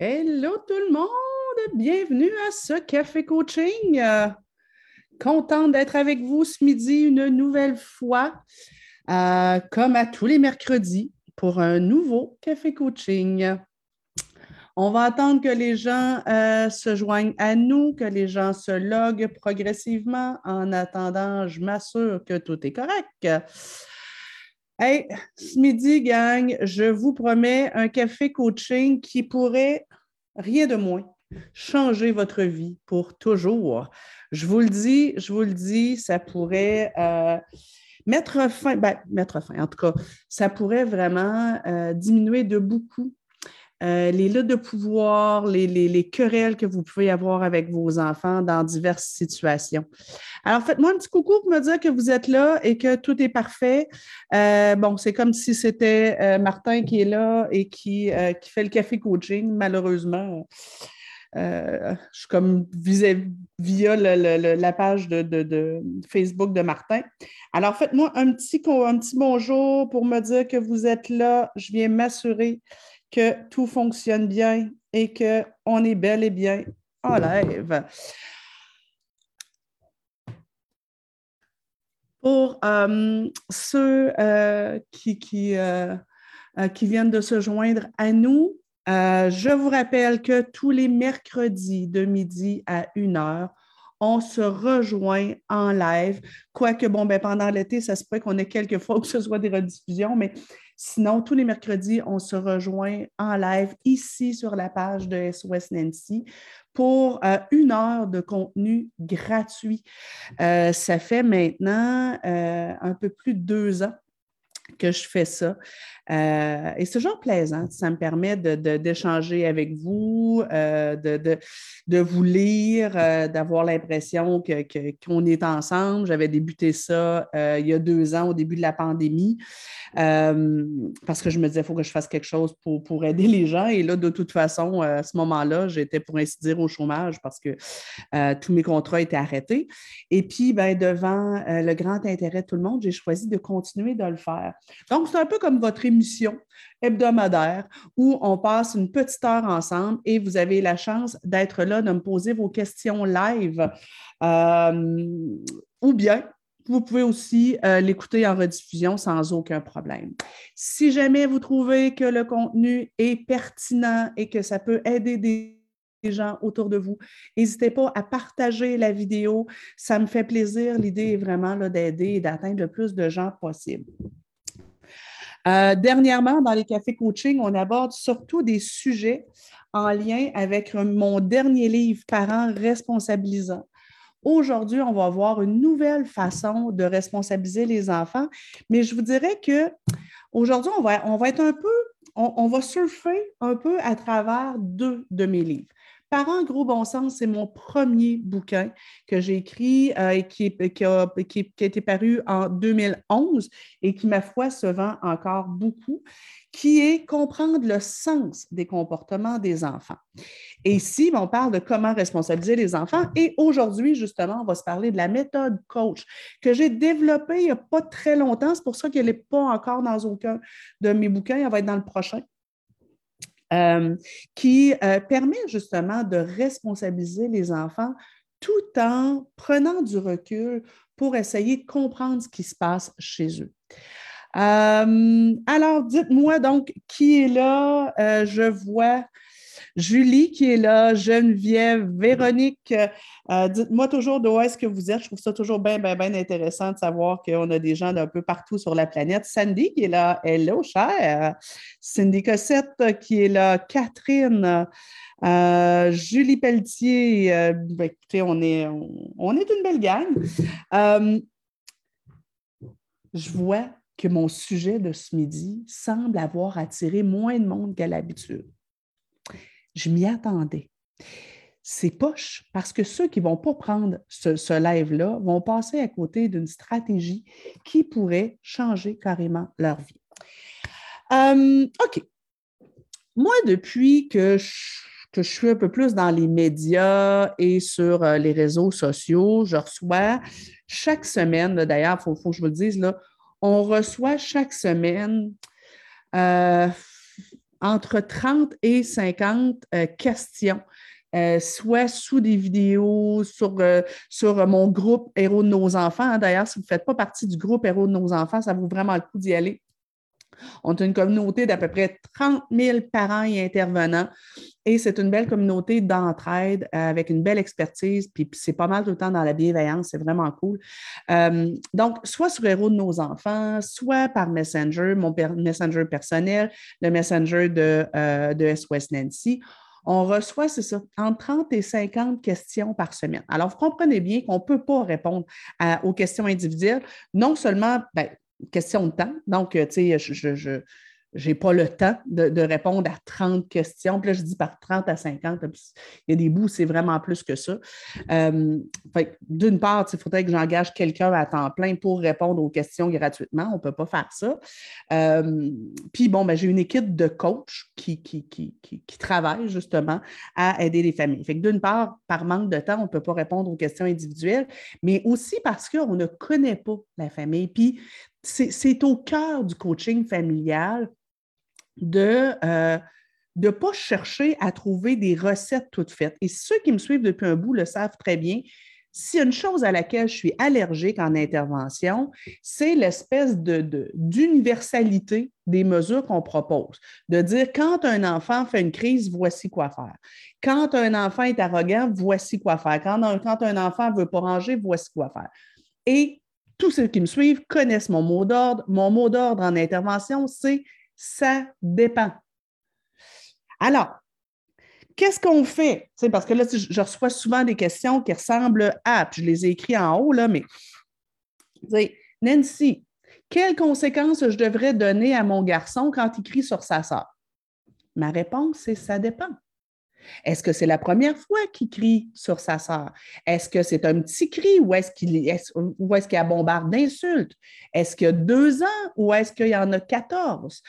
Hello tout le monde, bienvenue à ce café coaching. Euh, contente d'être avec vous ce midi une nouvelle fois, euh, comme à tous les mercredis, pour un nouveau café coaching. On va attendre que les gens euh, se joignent à nous, que les gens se loguent progressivement. En attendant, je m'assure que tout est correct. Hey, ce midi, gang, je vous promets un café coaching qui pourrait, rien de moins, changer votre vie pour toujours. Je vous le dis, je vous le dis, ça pourrait euh, mettre fin, ben, mettre fin, en tout cas, ça pourrait vraiment euh, diminuer de beaucoup euh, les luttes de pouvoir, les, querelles que vous pouvez avoir avec vos enfants dans diverses situations. Alors, faites-moi un petit coucou pour me dire que vous êtes là et que tout est parfait. Euh, bon, c'est comme si c'était euh, Martin qui est là et qui, qui fait le café coaching. Malheureusement, je suis comme via la page de, de, Facebook de Martin. Alors, faites-moi un petit, un petit bonjour pour me dire que vous êtes là. Je viens m'assurer que tout fonctionne bien et qu'on est bel et bien en live. Pour euh, ceux euh, qui, euh, qui, viennent de se joindre à nous, je vous rappelle que tous les mercredis de midi à 1 heure, on se rejoint en live. Quoique, bon, ben, pendant l'été, ça se peut qu'on ait quelques fois que ce soit des rediffusions, mais Sinon, tous les mercredis, on se rejoint en live ici sur la page de SOS Nancy pour euh, une heure de contenu gratuit. Euh, ça fait maintenant euh, un peu plus de deux ans que je fais ça. Euh, et c'est toujours plaisant. Ça me permet d'échanger avec vous, euh, de, vous lire, euh, d'avoir l'impression qu'on est ensemble. J'avais débuté ça il y a deux ans, au début de la pandémie, parce que je me disais, il faut que je fasse quelque chose pour, pour, aider les gens. Et là, de toute façon, à ce moment-là, j'étais pour ainsi dire au chômage parce que tous mes contrats étaient arrêtés. Et puis, ben, devant le grand intérêt de tout le monde, j'ai choisi de continuer de le faire. Donc, c'est un peu comme votre émission hebdomadaire où on passe une petite heure ensemble et vous avez la chance d'être là, de me poser vos questions live. Euh, ou bien, vous pouvez aussi euh, l'écouter en rediffusion sans aucun problème. Si jamais vous trouvez que le contenu est pertinent et que ça peut aider des gens autour de vous. N'hésitez pas à partager la vidéo. Ça me fait plaisir. L'idée est vraiment d'aider et d'atteindre le plus de gens possible. Euh, dernièrement, dans les cafés coaching, on aborde surtout des sujets en lien avec mon dernier livre, Parents responsabilisants. Aujourd'hui, on va voir une nouvelle façon de responsabiliser les enfants, mais je vous dirais que aujourd'hui, on va, on va être un peu, on va surfer un peu à travers deux de mes livres. Parents gros bon sens, c'est mon premier bouquin que j'ai écrit euh, et qui, a, été paru en 2011 et qui, ma foi, se vend encore beaucoup, qui est comprendre le sens des comportements des enfants. Et ici, on parle de comment responsabiliser les enfants. Et aujourd'hui, justement, on va se parler de la méthode coach que j'ai développée il n'y a pas très longtemps. C'est pour ça qu'elle n'est pas encore dans aucun de mes bouquins. Elle va être dans le prochain. Euh, qui euh, permet justement de responsabiliser les enfants tout en prenant du recul pour essayer de comprendre ce qui se passe chez eux. Euh, alors, dites-moi donc qui est là? je vois Julie qui est là, Geneviève, Véronique. Euh, dites-moi toujours d'où est-ce que vous êtes. Je trouve ça toujours bien, bien, bien intéressant de savoir qu'on a des gens d'un peu partout sur la planète. Sandy qui est là. Hello, chère. Cindy Cossette qui est là. Catherine. Euh, Julie Pelletier, euh, ben, écoutez, on est, on, est une belle gang. je vois que mon sujet de ce midi semble avoir attiré moins de monde qu'à l'habitude. Je m'y attendais. C'est poche parce que ceux qui ne vont pas prendre ce, live-là vont passer à côté d'une stratégie qui pourrait changer carrément leur vie. Euh, OK. Moi, depuis que je, suis un peu plus dans les médias et sur euh, les réseaux sociaux, je reçois chaque semaine, d'ailleurs, il faut, que je vous le dise, là, on reçoit chaque semaine euh, entre 30 et 50 questions. soit sous des vidéos sur, sur mon groupe Héros de nos enfants. D'ailleurs, si vous ne faites pas partie du groupe Héros de nos enfants, ça vaut vraiment le coup d'y aller. On a une communauté d'à peu près 30 000 parents et intervenants. Et c'est une belle communauté d'entraide euh, avec une belle expertise. Puis c'est pas mal tout le temps dans la bienveillance. C'est vraiment cool. Euh, donc, soit sur Héros de nos enfants, soit par Messenger, mon Messenger personnel, le Messenger de, euh, SOS Nancy on reçoit, c'est ça, entre 30 et 50 questions par semaine. Alors, vous comprenez bien qu'on ne peut pas répondre aux questions individuelles. Non seulement, ben, question de temps. Donc, tu sais, je, n'ai pas le temps de, répondre à 30 questions. Puis là, je dis par 30 à 50. il y a des bouts, c'est vraiment plus que ça. Euh, d'une part, il faudrait que j'engage quelqu'un à temps plein pour répondre aux questions gratuitement. On ne peut pas faire ça. Euh, puis bon, ben, j'ai une équipe de coachs qui, qui, qui, qui, travaille justement à aider les familles. Fait que d'une part, par manque de temps, on ne peut pas répondre aux questions individuelles, mais aussi parce qu'on ne connaît pas la famille. Puis c'est au cœur du coaching familial de ne euh, pas chercher à trouver des recettes toutes faites. Et ceux qui me suivent depuis un bout le savent très bien. S'il y a une chose à laquelle je suis allergique en intervention, c'est l'espèce d'universalité de, des mesures qu'on propose. De dire quand un enfant fait une crise, voici quoi faire. Quand un enfant est arrogant, voici quoi faire. Quand un, quand un enfant ne veut pas ranger, voici quoi faire. Et tous ceux qui me suivent connaissent mon mot d'ordre. Mon mot d'ordre en intervention, c'est ça dépend. Alors, qu'est-ce qu'on fait? parce que là, je reçois souvent des questions qui ressemblent à, puis je les ai écrites en haut, là, mais Nancy, quelles conséquences je devrais donner à mon garçon quand il crie sur sa sœur? Ma réponse, c'est ça dépend. Est-ce que c'est la première fois qu'il crie sur sa sœur? Est-ce que c'est un petit cri ou est-ce qu'il est, est, a bombarde d'insultes? Est-ce qu'il y a deux ans ou est-ce qu'il y en a 14?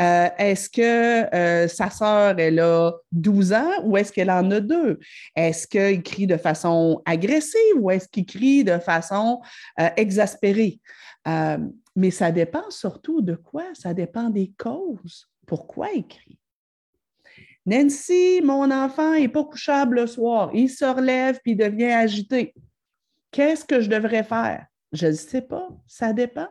Euh, est-ce que euh, sa sœur, elle a 12 ans ou est-ce qu'elle en a deux? Est-ce qu'il crie de façon agressive ou est-ce qu'il crie de façon euh, exaspérée? mais ça dépend surtout de quoi? Ça dépend des causes. Pourquoi il crie? Nancy, mon enfant n'est pas couchable le soir. Il se relève puis devient agité. Qu'est-ce que je devrais faire? Je ne sais pas. Ça dépend.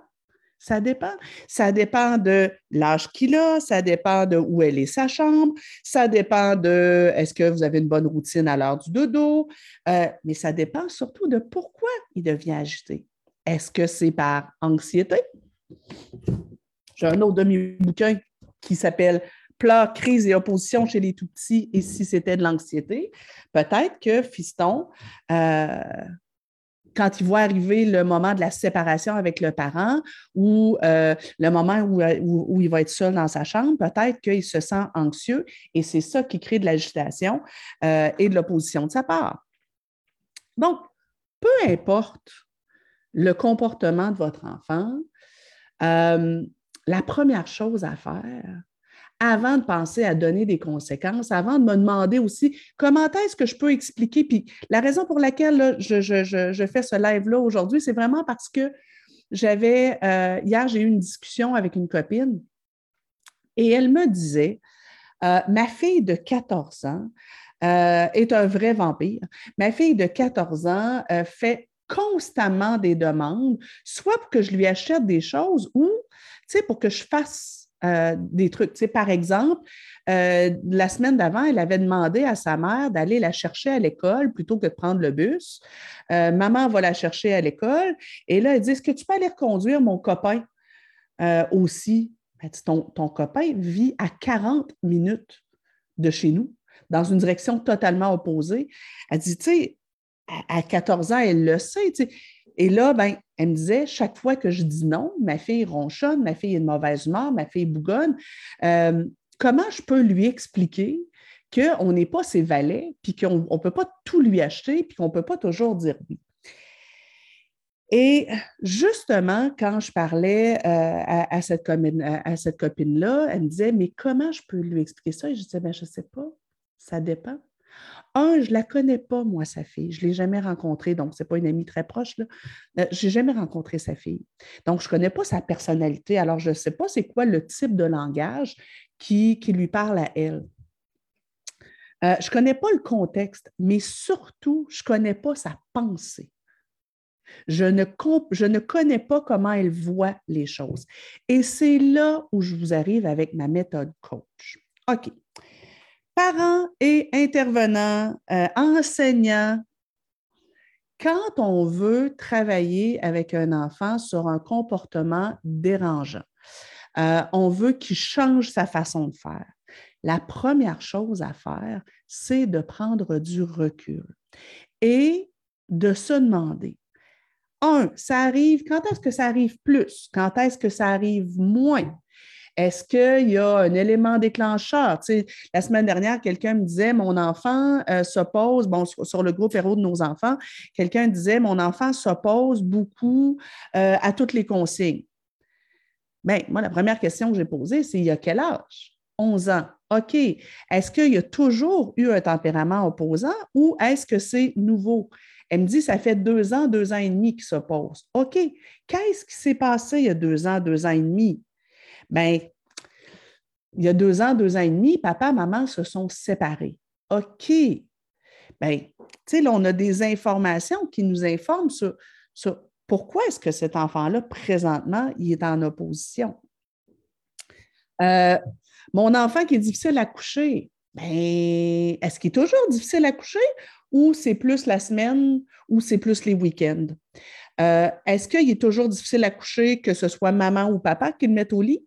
Ça dépend. Ça dépend de l'âge qu'il a, ça dépend de où elle est sa chambre, ça dépend de est-ce que vous avez une bonne routine à l'heure du dodo, euh, mais ça dépend surtout de pourquoi il devient agité. Est-ce que c'est par anxiété? J'ai un autre demi-bouquin qui s'appelle pleurs, crise et opposition chez les tout petits et si c'était de l'anxiété, peut-être que Fiston, euh, quand il voit arriver le moment de la séparation avec le parent ou euh, le moment où, il va être seul dans sa chambre, peut-être qu'il se sent anxieux et c'est ça qui crée de l'agitation euh, et de l'opposition de sa part. Donc, peu importe le comportement de votre enfant, la première chose à faire, avant de penser à donner des conséquences, avant de me demander aussi comment est-ce que je peux expliquer. Puis la raison pour laquelle je, fais ce live-là aujourd'hui, c'est vraiment parce que j'avais, euh, hier, j'ai eu une discussion avec une copine et elle me disait, euh, ma fille de 14 ans euh, est un vrai vampire. Ma fille de 14 ans fait constamment des demandes, soit pour que je lui achète des choses ou, tu sais, pour que je fasse euh, des trucs. Par exemple, euh, la semaine d'avant, elle avait demandé à sa mère d'aller la chercher à l'école plutôt que de prendre le bus. Euh, maman va la chercher à l'école. Et là, elle dit Est-ce que tu peux aller reconduire mon copain? Aussi? ton, ton copain vit à 40 minutes de chez nous, dans une direction totalement opposée. Elle dit, tu sais, à 14 ans, elle le sait. Et là, ben, elle me disait, chaque fois que je dis non, ma fille ronchonne, ma fille est de mauvaise humeur, ma fille bougonne. Euh, comment je peux lui expliquer qu'on n'est pas ses valets, puis qu'on ne peut pas tout lui acheter, puis qu'on ne peut pas toujours dire oui? Et justement, quand je parlais euh, à, cette copine-là, elle me disait, mais comment je peux lui expliquer ça? Et je disais, ben, je ne sais pas, ça dépend. Un, je ne la connais pas, moi, sa fille. Je ne l'ai jamais rencontrée, donc ce n'est pas une amie très proche. Euh, je n'ai jamais rencontré sa fille. Donc, je ne connais pas sa personnalité. Alors, je ne sais pas c'est quoi le type de langage qui, qui lui parle à elle. Euh, je ne connais pas le contexte, mais surtout, je ne connais pas sa pensée. Je ne, je ne connais pas comment elle voit les choses. Et c'est là où je vous arrive avec ma méthode coach. OK. Parents et intervenants, euh, enseignants, quand on veut travailler avec un enfant sur un comportement dérangeant, euh, on veut qu'il change sa façon de faire. La première chose à faire, c'est de prendre du recul et de se demander, un, ça arrive, quand est-ce que ça arrive plus? Quand est-ce que ça arrive moins? Est-ce qu'il y a un élément déclencheur? la semaine dernière, quelqu'un me disait Mon enfant euh, s'oppose, bon, sur, le groupe héros de nos enfants, quelqu'un disait Mon enfant s'oppose beaucoup euh, à toutes les consignes. Bien, moi, la première question que j'ai posée, c'est il y a quel âge? 11 ans. OK. Est-ce qu'il y a toujours eu un tempérament opposant ou est-ce que c'est nouveau? Elle me dit, ça fait deux ans, deux ans et demi qu'il s'oppose. OK. Qu'est-ce qui s'est passé il y a deux ans, deux ans et demi? Bien, il y a deux ans, deux ans et demi, papa, maman se sont séparés. OK. Bien, tu sais, là, on a des informations qui nous informent sur, pourquoi est-ce que cet enfant-là, présentement, il est en opposition. Euh, mon enfant qui est difficile à coucher, ben, est-ce qu'il est toujours difficile à coucher ou c'est plus la semaine ou c'est plus les week-ends? Euh, est-ce qu'il est toujours difficile à coucher, que ce soit maman ou papa qui le mettent au lit?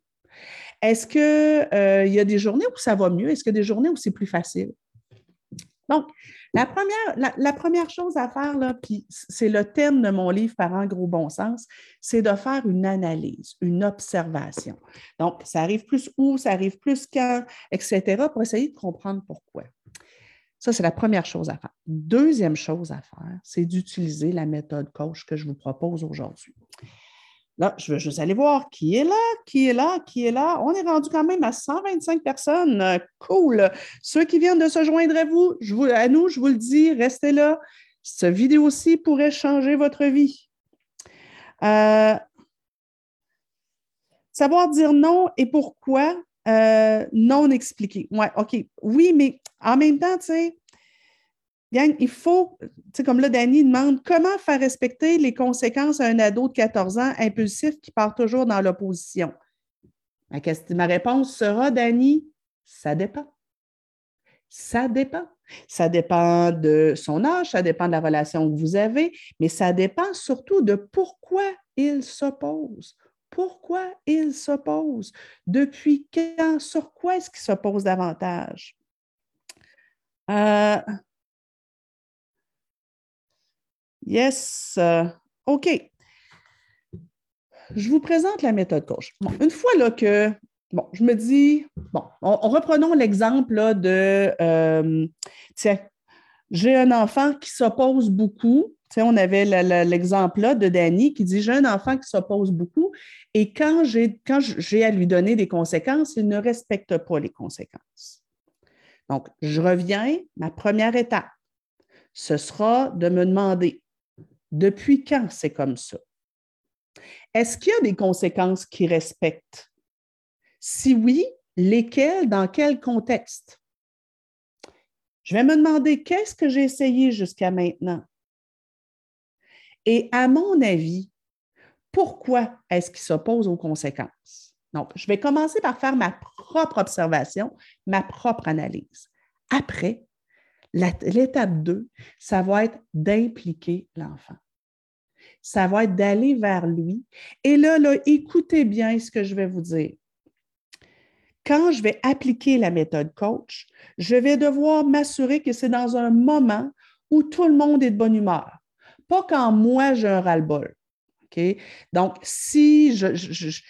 Est-ce qu'il euh, y a des journées où ça va mieux? Est-ce qu'il y a des journées où c'est plus facile? Donc, la première, chose à faire, là, puis c'est le thème de mon livre Par un gros bon sens, c'est de faire une analyse, une observation. Donc, ça arrive plus où, ça arrive plus quand, etc., pour essayer de comprendre pourquoi. Ça, c'est la première chose à faire. Deuxième chose à faire, c'est d'utiliser la méthode coach que je vous propose aujourd'hui. Là, je veux juste aller voir qui est là, qui est là, qui est là. On est rendu quand même à 125 personnes. Euh, cool. Ceux qui viennent de se joindre à vous, à nous, je vous le dis, restez là. Cette vidéo-ci pourrait changer votre vie. Euh, savoir dire non et pourquoi euh, non expliqué. Ouais, OK. Oui, mais en même temps, tu sais, Gang, il faut, tu sais, comme là, Danny demande comment faire respecter les conséquences à un ado de 14 ans impulsif qui part toujours dans l'opposition? Ma, réponse sera, Danny, ça dépend. Ça dépend. Ça dépend de son âge, ça dépend de la relation que vous avez, mais ça dépend surtout de pourquoi il s'oppose. Pourquoi il s'oppose? Depuis quand? Sur quoi est-ce qu'il s'oppose davantage? Euh, Yes. Euh, OK. Je vous présente la méthode coach. une fois là que, bon, je me dis, bon, on, reprenons l'exemple de, euh, tiens, j'ai un enfant qui s'oppose beaucoup. Tu on avait l'exemple là de Danny qui dit, j'ai un enfant qui s'oppose beaucoup et quand j'ai à lui donner des conséquences, il ne respecte pas les conséquences. Donc, je reviens, ma première étape, ce sera de me demander, depuis quand c'est comme ça? Est-ce qu'il y a des conséquences qui respectent? Si oui, lesquelles, dans quel contexte? Je vais me demander qu'est-ce que j'ai essayé jusqu'à maintenant? Et à mon avis, pourquoi est-ce qu'il s'oppose aux conséquences? Donc, je vais commencer par faire ma propre observation, ma propre analyse. Après, L'étape 2, ça va être d'impliquer l'enfant. Ça va être d'aller vers lui. Et là, là, écoutez bien ce que je vais vous dire. Quand je vais appliquer la méthode coach, je vais devoir m'assurer que c'est dans un moment où tout le monde est de bonne humeur. Pas quand moi, j'ai un ras-le-bol. Donc, si je, je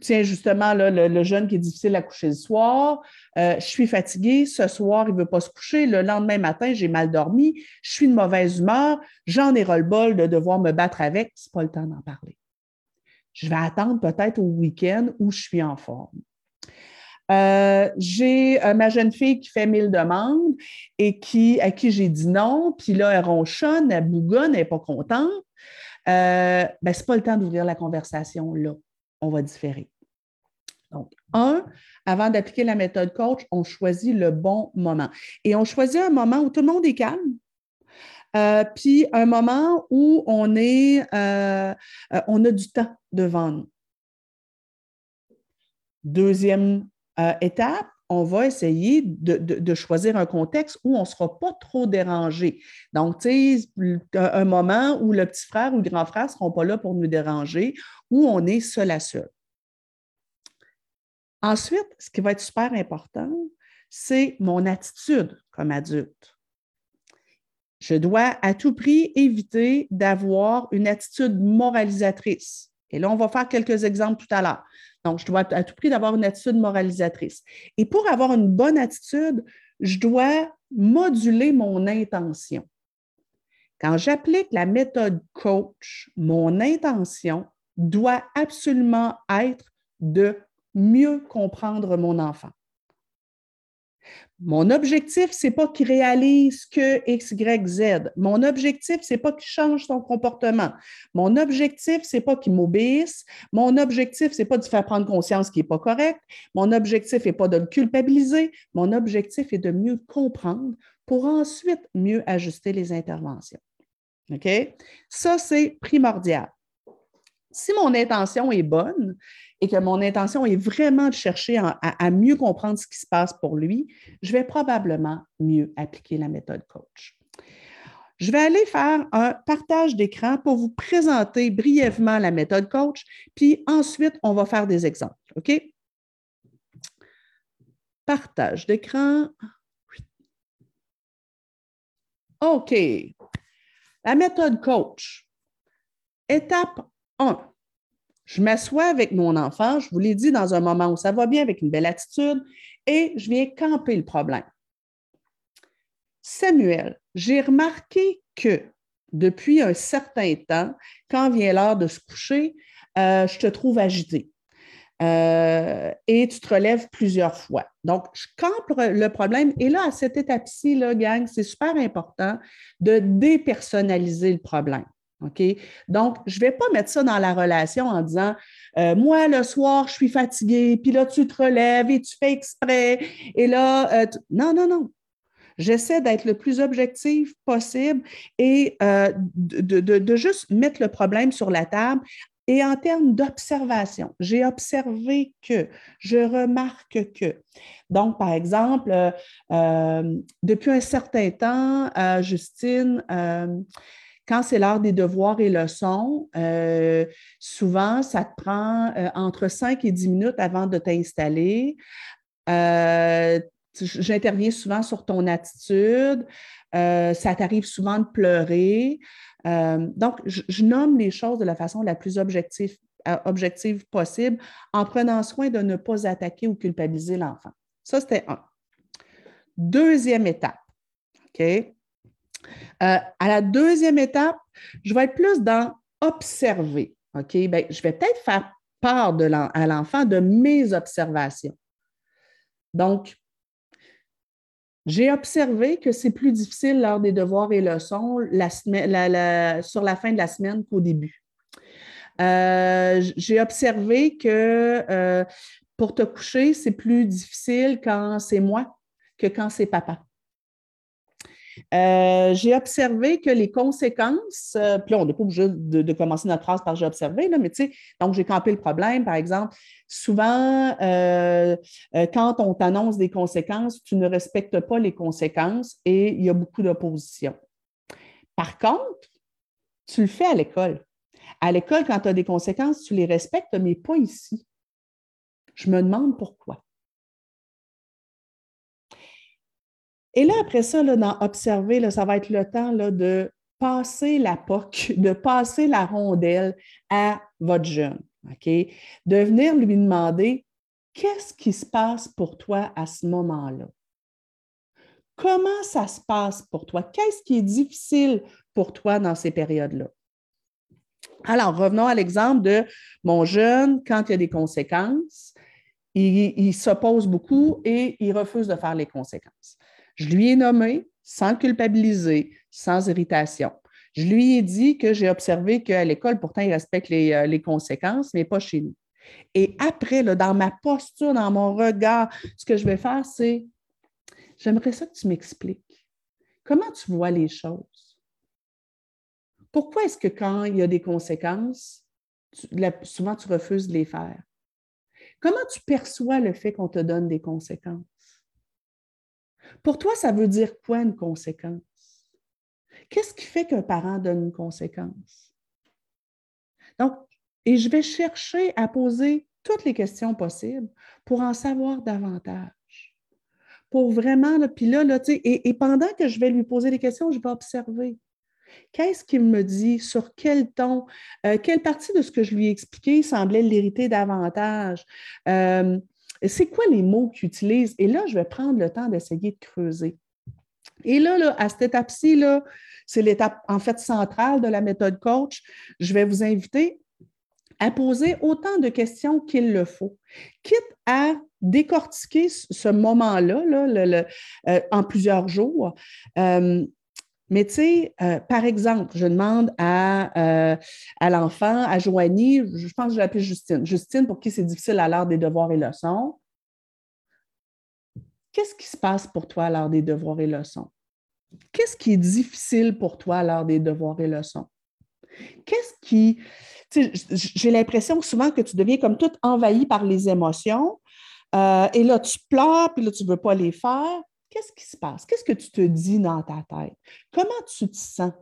tiens justement le, jeune qui est difficile à coucher le soir, euh, je suis fatiguée, ce soir, il ne veut pas se coucher, le lendemain matin, j'ai mal dormi, je suis de mauvaise humeur, j'en ai ras-le-bol de devoir me battre avec, ce n'est pas le temps d'en parler. Je vais attendre peut-être au week-end où je suis en forme. Euh, j'ai euh, ma jeune fille qui fait mille demandes et qui, à qui j'ai dit non, puis là, elle ronchonne, elle bougonne, elle n'est pas contente. ben, ce n'est pas le temps d'ouvrir la conversation là on va différer. Donc, un, avant d'appliquer la méthode coach, on choisit le bon moment. Et on choisit un moment où tout le monde est calme, euh, puis un moment où on, est, euh, euh, on a du temps devant nous. Deuxième étape, on va essayer de, choisir un contexte où on ne sera pas trop dérangé. Donc, tu sais, un moment où le petit frère ou le grand frère ne seront pas là pour nous déranger, où on est seul à seul. Ensuite, ce qui va être super important, c'est mon attitude comme adulte. Je dois à tout prix éviter d'avoir une attitude moralisatrice. Et là, on va faire quelques exemples tout à l'heure. Donc, je dois à tout prix d'avoir une attitude moralisatrice. Et pour avoir une bonne attitude, je dois moduler mon intention. Quand j'applique la méthode coach, mon intention doit absolument être de mieux comprendre mon enfant. Mon objectif, ce n'est pas qu'il réalise que X, Y, Z. Mon objectif, ce n'est pas qu'il change son comportement. Mon objectif, ce n'est pas qu'il m'obéisse. Mon objectif, ce n'est pas de faire prendre conscience qu'il n'est pas correct. Mon objectif n'est pas de le culpabiliser. Mon objectif est de mieux comprendre pour ensuite mieux ajuster les interventions. OK? Ça, c'est primordial. Si mon intention est bonne, et que mon intention est vraiment de chercher à, mieux comprendre ce qui se passe pour lui, je vais probablement mieux appliquer la méthode coach. Je vais aller faire un partage d'écran pour vous présenter brièvement la méthode coach, puis ensuite, on va faire des exemples. OK? Partage d'écran. OK. La méthode coach. Étape 1 je m'assois avec mon enfant, je vous l'ai dit, dans un moment où ça va bien, avec une belle attitude, et je viens camper le problème. Samuel, j'ai remarqué que depuis un certain temps, quand vient l'heure de se coucher, euh, je te trouve agité. Euh, et tu te relèves plusieurs fois. Donc, je campe le problème. Et là, à cette étape-ci, gang, c'est super important de dépersonnaliser le problème. OK? Donc, je ne vais pas mettre ça dans la relation en disant euh, Moi, le soir, je suis fatiguée, puis là, tu te relèves et tu fais exprès. Et là, euh, non, non, non. J'essaie d'être le plus objectif possible et euh, de, juste mettre le problème sur la table. Et en termes d'observation, j'ai observé que, je remarque que. Donc, par exemple, depuis un certain temps, Justine, quand c'est l'heure des devoirs et leçons, euh, souvent, ça te prend euh, entre 5 et 10 minutes avant de t'installer. Euh, j'interviens souvent sur ton attitude. ça t'arrive souvent de pleurer. donc, je, nomme les choses de la façon la plus objective, objective possible en prenant soin de ne pas attaquer ou culpabiliser l'enfant. Ça, c'était un. Deuxième étape. OK? Euh, à la deuxième étape, je vais être plus dans observer. OK? Ben, je vais peut-être faire part de à l'enfant de mes observations. Donc, j'ai observé que c'est plus difficile lors des devoirs et leçons sur la fin de la semaine qu'au début. Euh, j'ai observé que euh, pour te coucher, c'est plus difficile quand c'est moi que quand c'est papa. Euh, j'ai observé que les conséquences, euh, puis là, on n'est pas obligé de, commencer notre phrase par j'ai observé, là, mais tu sais, donc j'ai campé le problème, par exemple. Souvent, euh, quand on t'annonce des conséquences, tu ne respectes pas les conséquences et il y a beaucoup d'opposition. Par contre, tu le fais à l'école. À l'école, quand tu as des conséquences, tu les respectes, mais pas ici. Je me demande pourquoi. Et là, après ça, là, dans observer, ça va être le temps là, de passer la POC, de passer la rondelle à votre jeune. De venir lui demander qu'est-ce qui se passe pour toi à ce moment-là? Comment ça se passe pour toi? Qu'est-ce qui est difficile pour toi dans ces périodes-là? Alors, revenons à l'exemple de mon jeune, quand il y a des conséquences, il s'oppose beaucoup et il refuse de faire les conséquences. Je lui ai nommé sans culpabiliser, sans irritation. Je lui ai dit que j'ai observé qu'à l'école, pourtant, il respecte les, euh, conséquences, mais pas chez nous. Et après, dans ma posture, dans mon regard, ce que je vais faire, c'est j'aimerais ça que tu m'expliques. Comment tu vois les choses? Pourquoi est-ce que quand il y a des conséquences, souvent tu refuses de les faire? Comment tu perçois le fait qu'on te donne des conséquences? Pour toi, ça veut dire quoi une conséquence? Qu'est-ce qui fait qu'un parent donne une conséquence? Donc, et je vais chercher à poser toutes les questions possibles pour en savoir davantage. Pour vraiment, puis là, là et, et pendant que je vais lui poser des questions, je vais observer. Qu'est-ce qu'il me dit? Sur quel ton? Euh, quelle partie de ce que je lui ai expliqué semblait l'hériter davantage? Euh, c'est quoi les mots qu'il utilise? Et là, je vais prendre le temps d'essayer de creuser. Et là, là à cette étape-ci, c'est l'étape en fait centrale de la méthode coach. Je vais vous inviter à poser autant de questions qu'il le faut, quitte à décortiquer ce moment-là là, euh, en plusieurs jours. Euh, mais tu sais, euh, par exemple, je demande à, à l'enfant, à Joanie, je pense que je vais l'appeler Justine. Justine, pour qui c'est difficile à l'heure des devoirs et leçons. Qu'est-ce qui se passe pour toi à l'heure des devoirs et leçons? Qu'est-ce qui est difficile pour toi à l'heure des devoirs et leçons? Qu'est-ce qui, j'ai l'impression souvent que tu deviens comme tout envahi par les émotions. Euh, et là, tu pleures, puis là, tu ne veux pas les faire. Qu'est-ce qui se passe? Qu'est-ce que tu te dis dans ta tête? Comment tu te sens?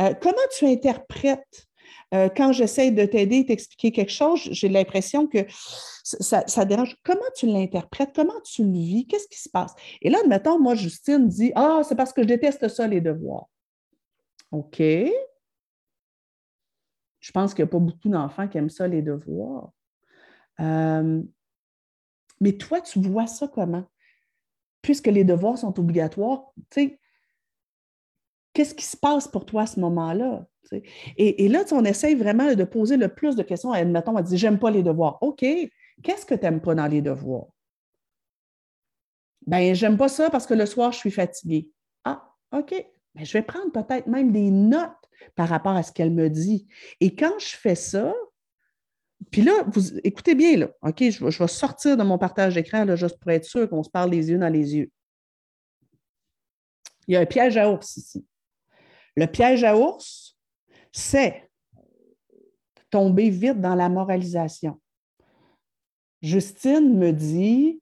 Euh, comment tu interprètes? Euh, quand j'essaie de t'aider, t'expliquer quelque chose, j'ai l'impression que ça, dérange. Comment tu l'interprètes? Comment tu le vis? Qu'est-ce qui se passe? Et là, admettons, moi, Justine dit Ah, c'est parce que je déteste ça, les devoirs. OK. Je pense qu'il n'y a pas beaucoup d'enfants qui aiment ça, les devoirs. Euh, mais toi, tu vois ça comment? Puisque les devoirs sont obligatoires, qu'est-ce qui se passe pour toi à ce moment-là? Et, là, on essaye vraiment de poser le plus de questions. Admettons, on dire J'aime pas les devoirs. OK, qu'est-ce que tu n'aimes pas dans les devoirs? Ben, j'aime pas ça parce que le soir, je suis fatiguée. Ah, OK. Ben, je vais prendre peut-être même des notes par rapport à ce qu'elle me dit. Et quand je fais ça, puis là, vous écoutez bien, là, OK, je, vais sortir de mon partage d'écran juste pour être sûr qu'on se parle les yeux dans les yeux. Il y a un piège à ours ici. Le piège à ours, c'est tomber vite dans la moralisation. Justine me dit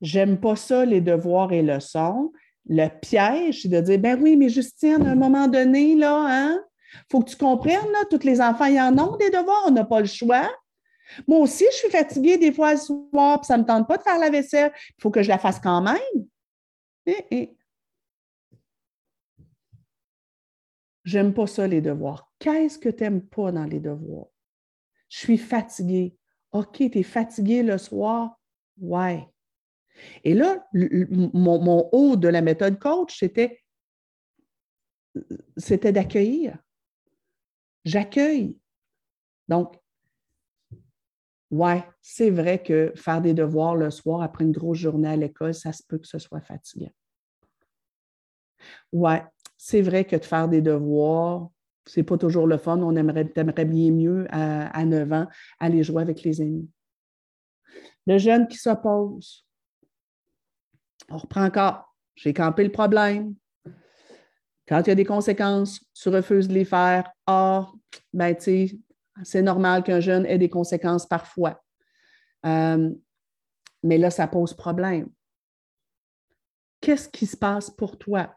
J'aime pas ça, les devoirs et leçons. Le piège, c'est de dire, ben oui, mais Justine, à un moment donné, là, hein, faut que tu comprennes, là, tous les enfants, y en ont des devoirs, on n'a pas le choix. Moi aussi, je suis fatiguée des fois le soir, puis ça ne me tente pas de faire la vaisselle. Il faut que je la fasse quand même. Eh, eh. J'aime pas ça, les devoirs. Qu'est-ce que tu n'aimes pas dans les devoirs? Je suis fatiguée. OK, tu es fatiguée le soir? Ouais. Et là, mon, haut de la méthode coach, c'était, c'était d'accueillir. J'accueille. Donc, ouais, c'est vrai que faire des devoirs le soir après une grosse journée à l'école, ça se peut que ce soit fatigant. Ouais, c'est vrai que de faire des devoirs, c'est pas toujours le fun. On aimerait, bien mieux à, à 9 ans aller jouer avec les amis. Le jeune qui s'oppose, on reprend encore. J'ai campé le problème. Quand il y a des conséquences, tu refuses de les faire. Ah, ben, tu c'est normal qu'un jeune ait des conséquences parfois. Euh, mais là, ça pose problème. Qu'est-ce qui se passe pour toi?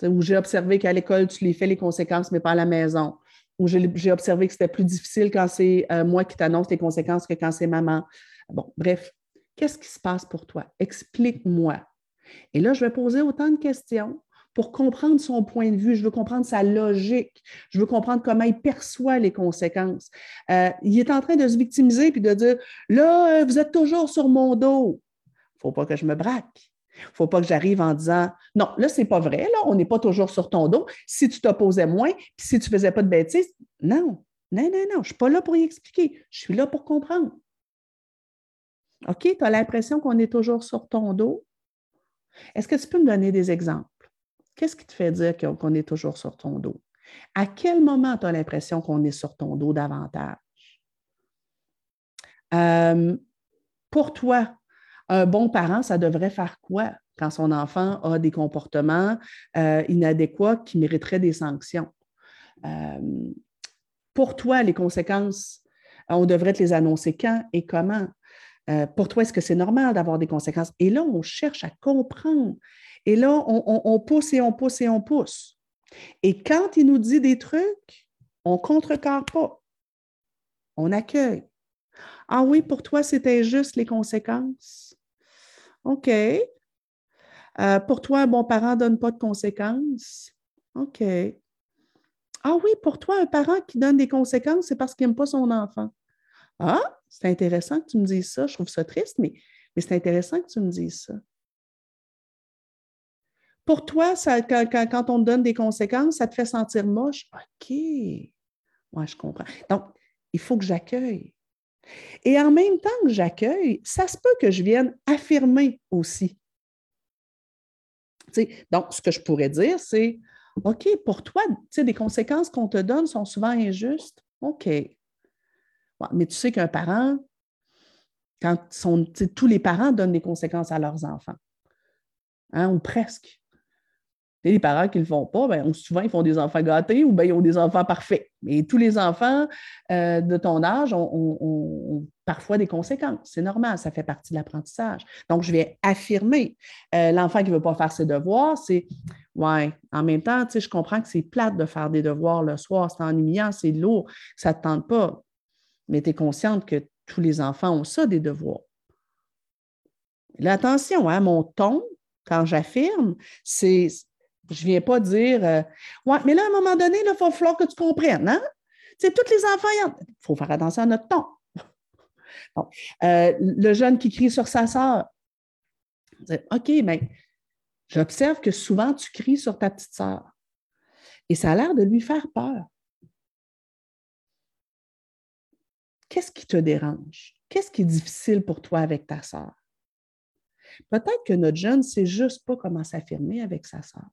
où j'ai observé qu'à l'école, tu les fais les conséquences, mais pas à la maison. Où j'ai observé que c'était plus difficile quand c'est euh, moi qui t'annonce les conséquences que quand c'est maman. Bon, bref, Qu'est-ce qui se passe pour toi? Explique-moi. Et là, je vais poser autant de questions pour comprendre son point de vue. Je veux comprendre sa logique. Je veux comprendre comment il perçoit les conséquences. Euh, il est en train de se victimiser puis de dire Là, euh, vous êtes toujours sur mon dos. Il ne faut pas que je me braque. Il ne faut pas que j'arrive en disant Non, là, ce n'est pas vrai, là, on n'est pas toujours sur ton dos. Si tu t'opposais moins, puis si tu ne faisais pas de bêtises, non, non, non, non, je ne suis pas là pour y expliquer. Je suis là pour comprendre. OK, tu as l'impression qu'on est toujours sur ton dos? Est-ce que tu peux me donner des exemples? Qu'est-ce qui te fait dire qu'on est toujours sur ton dos? À quel moment tu as l'impression qu'on est sur ton dos davantage? Euh, pour toi, un bon parent, ça devrait faire quoi quand son enfant a des comportements euh, inadéquats qui mériteraient des sanctions? Euh, pour toi, les conséquences, on devrait te les annoncer quand et comment? pour toi, est-ce que c'est normal d'avoir des conséquences? Et là, on cherche à comprendre. Et là, on, pousse et on pousse et on pousse. Et quand il nous dit des trucs, on ne contrecarre pas. On accueille. Ah oui, pour toi, c'était juste les conséquences. OK. Euh, pour toi, un bon parent ne donne pas de conséquences. OK. Ah oui, pour toi, un parent qui donne des conséquences, c'est parce qu'il n'aime pas son enfant. Ah, c'est intéressant que tu me dises ça. Je trouve ça triste, mais, mais c'est intéressant que tu me dises ça. Pour toi, quand, on te donne des conséquences, ça te fait sentir moche? OK. Moi, je comprends. Donc, il faut que j'accueille. Et en même temps que j'accueille, ça se peut que je vienne affirmer aussi. donc, ce que je pourrais dire, c'est OK, pour toi, des conséquences qu'on te donne sont souvent injustes. OK. mais tu sais qu'un parent, quand tous les parents donnent des conséquences à leurs enfants, hein, ou presque les parents qui ne le font pas, ben, souvent, ils font des enfants gâtés ou bien ils ont des enfants parfaits. Mais tous les enfants euh, de ton âge ont, parfois des conséquences. C'est normal, ça fait partie de l'apprentissage. Donc, je vais affirmer. Euh, l'enfant qui ne veut pas faire ses devoirs, c'est Ouais, en même temps, je comprends que c'est plate de faire des devoirs le soir, c'est ennuyant, c'est lourd, ça ne te tente pas. Mais tu es consciente que tous les enfants ont ça, des devoirs. Là, attention, hein, mon ton, quand j'affirme, c'est je ne viens pas dire euh, Ouais, mais là, à un moment donné, il va falloir que tu comprennes. Hein? C'est tous les enfants, il faut faire attention à notre ton. Euh, le jeune qui crie sur sa sœur. OK, mais j'observe que souvent tu cries sur ta petite sœur. Et ça a l'air de lui faire peur. Qu'est-ce qui te dérange? Qu'est-ce qui est difficile pour toi avec ta sœur? Peut-être que notre jeune ne sait juste pas comment s'affirmer avec sa sœur.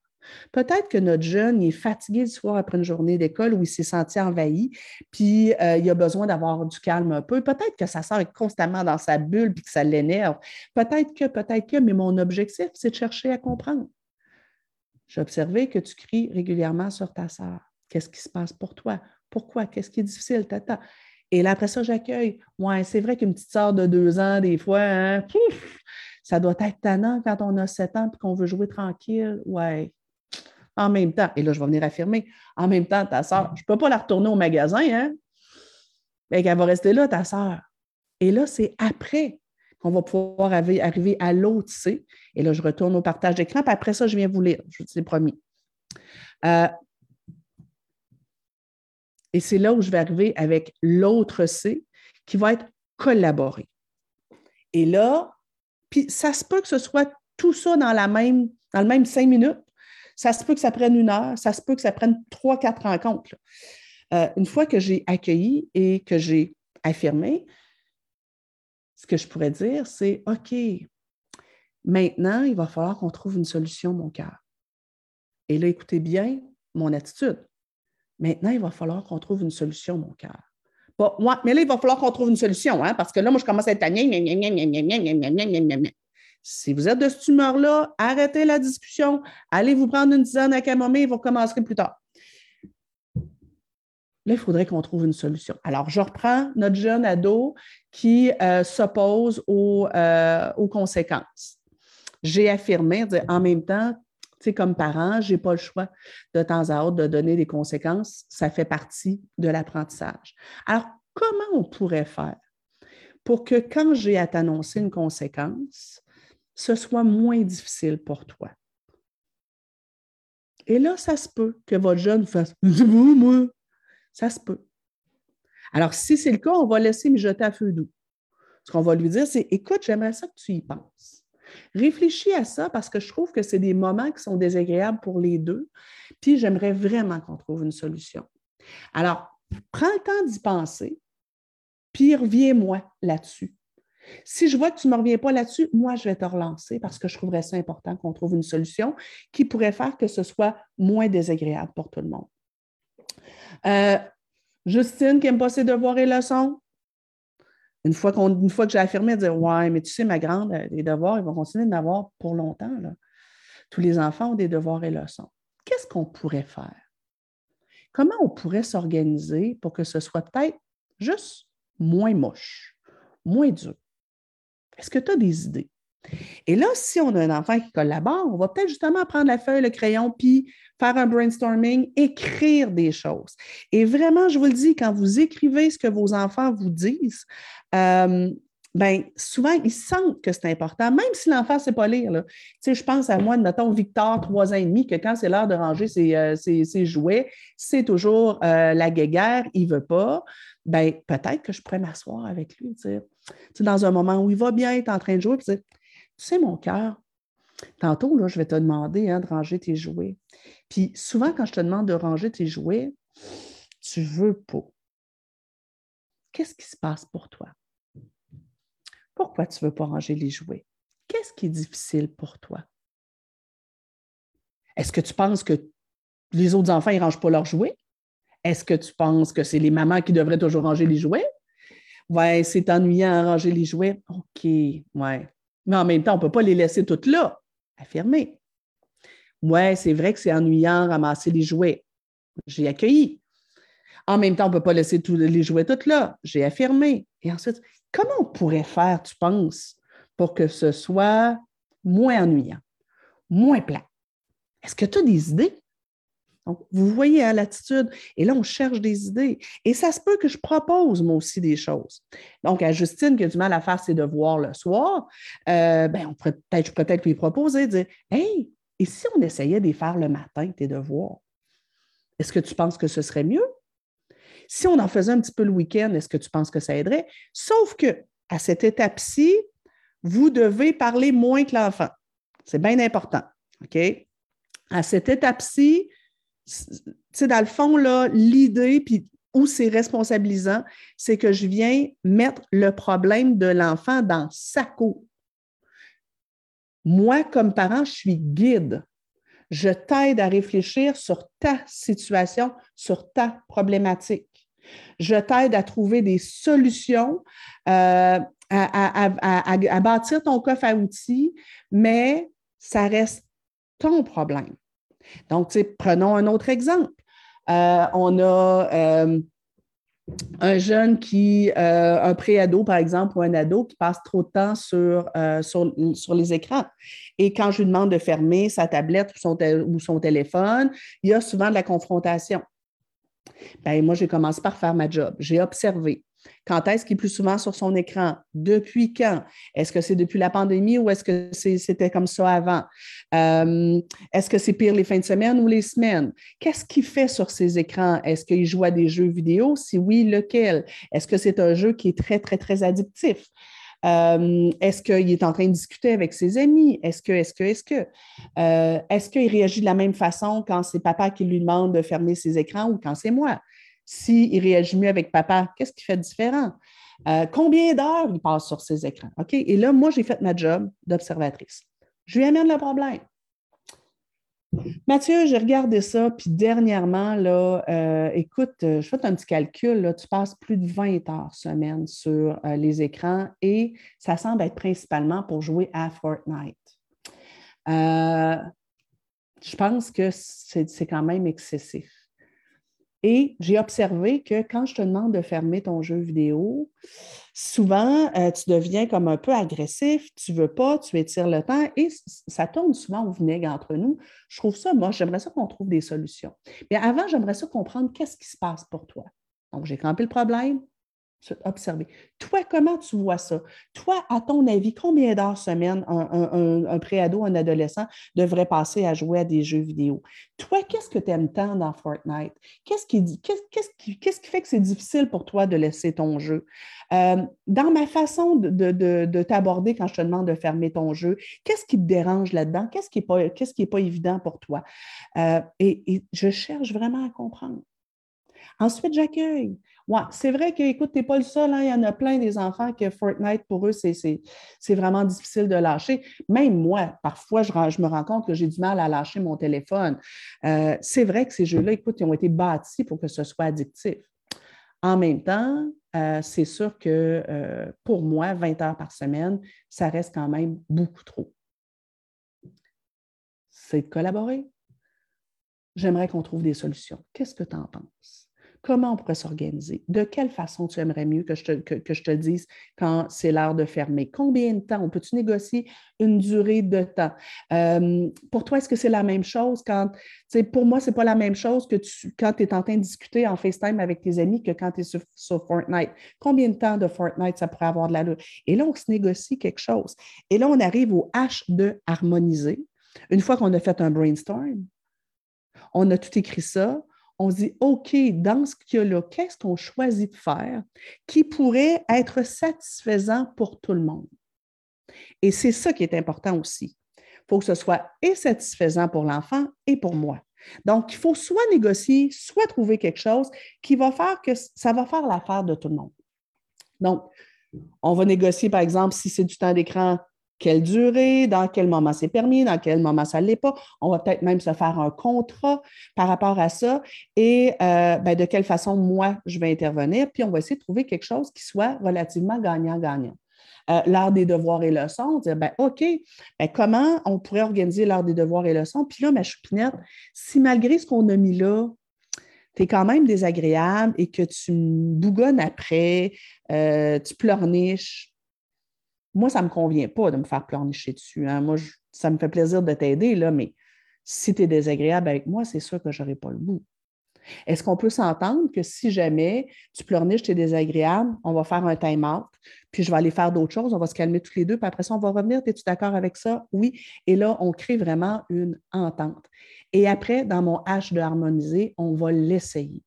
Peut-être que notre jeune est fatigué le soir après une journée d'école où il s'est senti envahi, puis euh, il a besoin d'avoir du calme un peu. Peut-être que sa soeur est constamment dans sa bulle puis que ça l'énerve. Peut-être que, peut-être que, mais mon objectif, c'est de chercher à comprendre. J'ai observé que tu cries régulièrement sur ta soeur. Qu'est-ce qui se passe pour toi? Pourquoi? Qu'est-ce qui est difficile? Tata? Et là, après ça, j'accueille. Ouais, c'est vrai qu'une petite soeur de deux ans, des fois, hein, ça doit être tannant quand on a sept ans et qu'on veut jouer tranquille. Ouais, en même temps, et là, je vais venir affirmer, en même temps, ta soeur, je ne peux pas la retourner au magasin, hein? Elle va rester là, ta soeur. Et là, c'est après qu'on va pouvoir arriver à l'autre C. Et là, je retourne au partage d'écran, puis après ça, je viens vous lire, je vous ai promis. Euh, et c'est là où je vais arriver avec l'autre C qui va être collaborer. Et là, puis ça se peut que ce soit tout ça dans, la même, dans le même cinq minutes, ça se peut que ça prenne une heure, ça se peut que ça prenne trois, quatre rencontres. Euh, une fois que j'ai accueilli et que j'ai affirmé, ce que je pourrais dire, c'est OK, maintenant, il va falloir qu'on trouve une solution, mon cœur. Et là, écoutez bien mon attitude. Maintenant, il va falloir qu'on trouve une solution, mon cœur. Bon, mais là, il va falloir qu'on trouve une solution, hein, parce que là, moi, je commence à être si vous êtes de cette humeur-là, arrêtez la discussion, allez vous prendre une tisane à camomille vous recommencerez plus tard. Là, il faudrait qu'on trouve une solution. Alors, je reprends notre jeune ado qui euh, s'oppose euh, aux, conséquences. J'ai affirmé, en même temps, comme parent, je n'ai pas le choix de temps à autre de donner des conséquences. Ça fait partie de l'apprentissage. Alors, comment on pourrait faire pour que quand j'ai à t'annoncer une conséquence, ce soit moins difficile pour toi. Et là, ça se peut que votre jeune fasse. Ça se peut. Alors, si c'est le cas, on va laisser mijoter à feu doux. Ce qu'on va lui dire, c'est Écoute, j'aimerais ça que tu y penses. Réfléchis à ça parce que je trouve que c'est des moments qui sont désagréables pour les deux. Puis j'aimerais vraiment qu'on trouve une solution. Alors, prends le temps d'y penser, puis reviens-moi là-dessus. Si je vois que tu ne me reviens pas là-dessus, moi, je vais te relancer parce que je trouverais ça important qu'on trouve une solution qui pourrait faire que ce soit moins désagréable pour tout le monde. Euh, Justine qui n'aime pas ses devoirs et leçons. Une fois, qu'on, fois que j'ai affirmé, elle dire Ouais, mais tu sais, ma grande, euh, les devoirs, ils vont continuer d'en avoir pour longtemps. Là. Tous les enfants ont des devoirs et leçons. Qu'est-ce qu'on pourrait faire? Comment on pourrait s'organiser pour que ce soit peut-être juste moins moche, moins dur? Est-ce que tu as des idées? Et là, si on a un enfant qui collabore, on va peut-être justement prendre la feuille, le crayon, puis faire un brainstorming, écrire des choses. Et vraiment, je vous le dis, quand vous écrivez ce que vos enfants vous disent, euh, ben, souvent, ils sentent que c'est important, même si l'enfant ne sait pas lire. Tu sais, je pense à moi, mettons Victor, trois ans et demi, que quand c'est l'heure de ranger ses, euh, jouets, c'est toujours euh, la guéguerre, il ne veut pas. Ben, peut-être que je pourrais m'asseoir avec lui, tu sais, dans un moment où il va bien être en train de jouer, puis tu sais, mon cœur, tantôt, là, je vais te demander hein, de ranger tes jouets. Puis souvent, quand je te demande de ranger tes jouets, tu veux pas. Qu'est-ce qui se passe pour toi? Pourquoi tu ne veux pas ranger les jouets? Qu'est-ce qui est difficile pour toi? Est-ce que tu penses que les autres enfants ne rangent pas leurs jouets? Est-ce que tu penses que c'est les mamans qui devraient toujours ranger les jouets? Ouais, c'est ennuyant à ranger les jouets. OK, ouais. Mais en même temps, on ne peut pas les laisser toutes là. Affirmer. Ouais, c'est vrai que c'est ennuyant ramasser les jouets. J'ai accueilli. En même temps, on ne peut pas laisser les jouets toutes là. J'ai affirmé. Et ensuite, comment on pourrait faire, tu penses, pour que ce soit moins ennuyant, moins plat? Est-ce que tu as des idées? Donc, vous voyez à hein, l'attitude. Et là, on cherche des idées. Et ça se peut que je propose, moi aussi, des choses. Donc, à Justine, qui a du mal à faire ses devoirs le soir, euh, ben, on pourrait peut-être, peut-être lui proposer, dire Hey, et si on essayait de les faire le matin, tes devoirs? Est-ce que tu penses que ce serait mieux? Si on en faisait un petit peu le week-end, est-ce que tu penses que ça aiderait? Sauf que à cette étape-ci, vous devez parler moins que l'enfant. C'est bien important. OK? À cette étape-ci, sais, dans le fond, l'idée, puis où c'est responsabilisant, c'est que je viens mettre le problème de l'enfant dans sa cour. Moi, comme parent, je suis guide. Je t'aide à réfléchir sur ta situation, sur ta problématique. Je t'aide à trouver des solutions, euh, à, bâtir ton coffre à outils, mais ça reste ton problème. Donc, prenons un autre exemple. Euh, on a euh, un jeune qui, euh, un préado par exemple, ou un ado qui passe trop de temps sur, les écrans. Et quand je lui demande de fermer sa tablette ou son, ou son téléphone, il y a souvent de la confrontation. Ben, moi, j'ai commencé par faire ma job. J'ai observé. Quand est-ce qu'il est plus souvent sur son écran? Depuis quand? Est-ce que c'est depuis la pandémie ou est-ce que c'était comme ça avant? Euh, est-ce que c'est pire les fins de semaine ou les semaines? Qu'est-ce qu'il fait sur ses écrans? Est-ce qu'il joue à des jeux vidéo? Si oui, lequel? Est-ce que c'est un jeu qui est très, très, très addictif? Euh, est-ce qu'il est en train de discuter avec ses amis? Est-ce que, est-ce que, est-ce que? Euh, est-ce qu'il réagit de la même façon quand c'est papa qui lui demande de fermer ses écrans ou quand c'est moi? S'il réagit mieux avec papa, qu'est-ce qui fait différent? Euh, combien d'heures il passe sur ses écrans? OK? Et là, moi, j'ai fait ma job d'observatrice. Je lui amène le problème. Mathieu, j'ai regardé ça, puis dernièrement, là, euh, écoute, euh, je fais un petit calcul, tu passes plus de 20 heures semaine sur les écrans et ça semble être principalement pour jouer à Fortnite. je pense que c'est quand même excessif. Et j'ai observé que quand je te demande de fermer ton jeu vidéo, souvent, euh, tu deviens comme un peu agressif, tu ne veux pas, tu étires le temps et ça tourne souvent au vinaigre entre nous. Je trouve ça, moi, j'aimerais ça qu'on trouve des solutions. Mais avant, j'aimerais ça comprendre qu'est-ce qui se passe pour toi. Donc, j'ai campé le problème, observer. Toi, comment tu vois ça? Toi, à ton avis, combien d'heures semaine un, un, préado, un adolescent devrait passer à jouer à des jeux vidéo? Toi, qu'est-ce que tu aimes tant dans Fortnite? Qu'est-ce qui, qui, qui fait que c'est difficile pour toi de laisser ton jeu? Euh, dans ma façon de, t'aborder quand je te demande de fermer ton jeu, qu'est-ce qui te dérange là-dedans? Qu'est-ce qui n'est pas, pas évident pour toi? Euh, et je cherche vraiment à comprendre. Ensuite, j'accueille. Ouais, c'est vrai que, écoute, tu n'es pas le seul, hein, il y en a plein des enfants que Fortnite, pour eux, c'est vraiment difficile de lâcher. Même moi, parfois, je, je me rends compte que j'ai du mal à lâcher mon téléphone. Euh, c'est vrai que ces jeux-là, écoute, ils ont été bâtis pour que ce soit addictif. En même temps, euh, c'est sûr que euh, pour moi, 20 heures par semaine, ça reste quand même beaucoup trop. C'est de collaborer. J'aimerais qu'on trouve des solutions. Qu'est-ce que tu en penses? Comment on pourrait s'organiser? De quelle façon tu aimerais mieux que je te, que, je te dise quand c'est l'heure de fermer? Combien de temps? On peut-tu négocier une durée de temps? Euh, pour toi, est-ce que c'est la même chose quand, pour moi, ce n'est pas la même chose que tu, quand tu es en train de discuter en FaceTime avec tes amis que quand tu es sur, Fortnite. Combien de temps de Fortnite ça pourrait avoir de la l'allure? Et là, on se négocie quelque chose. Et là, on arrive au H de harmoniser. Une fois qu'on a fait un brainstorm, on a tout écrit ça, on dit, OK, dans ce qu'il y a là, qu'est-ce qu'on choisit de faire qui pourrait être satisfaisant pour tout le monde? Et c'est ça qui est important aussi. Il faut que ce soit et satisfaisant pour l'enfant et pour moi. Donc, il faut soit négocier, soit trouver quelque chose qui va faire que ça va faire l'affaire de tout le monde. Donc, on va négocier, par exemple, si c'est du temps d'écran, quelle durée, dans quel moment c'est permis, dans quel moment ça ne l'est pas. On va peut-être même se faire un contrat par rapport à ça et euh, ben, de quelle façon moi je vais intervenir. Puis on va essayer de trouver quelque chose qui soit relativement gagnant-gagnant. Euh, des devoirs et leçons, dire ben, OK, ben, comment on pourrait organiser l'heure des devoirs et leçons? Puis là, ma choupinette, si malgré ce qu'on a mis là, tu es quand même désagréable et que tu bougonnes après, euh, tu pleurniches, moi, ça ne me convient pas de me faire pleurnicher dessus. Hein. Moi, ça me fait plaisir de t'aider, là, mais si tu es désagréable avec moi, c'est sûr que je n'aurai pas le goût. Est-ce qu'on peut s'entendre que si jamais tu pleurniches, tu es désagréable, on va faire un time-out, puis je vais aller faire d'autres choses, on va se calmer tous les deux, puis après ça, on va revenir. Es-tu d'accord avec ça? Oui. Et là, on crée vraiment une entente. Et après, dans mon H de harmoniser, on va l'essayer.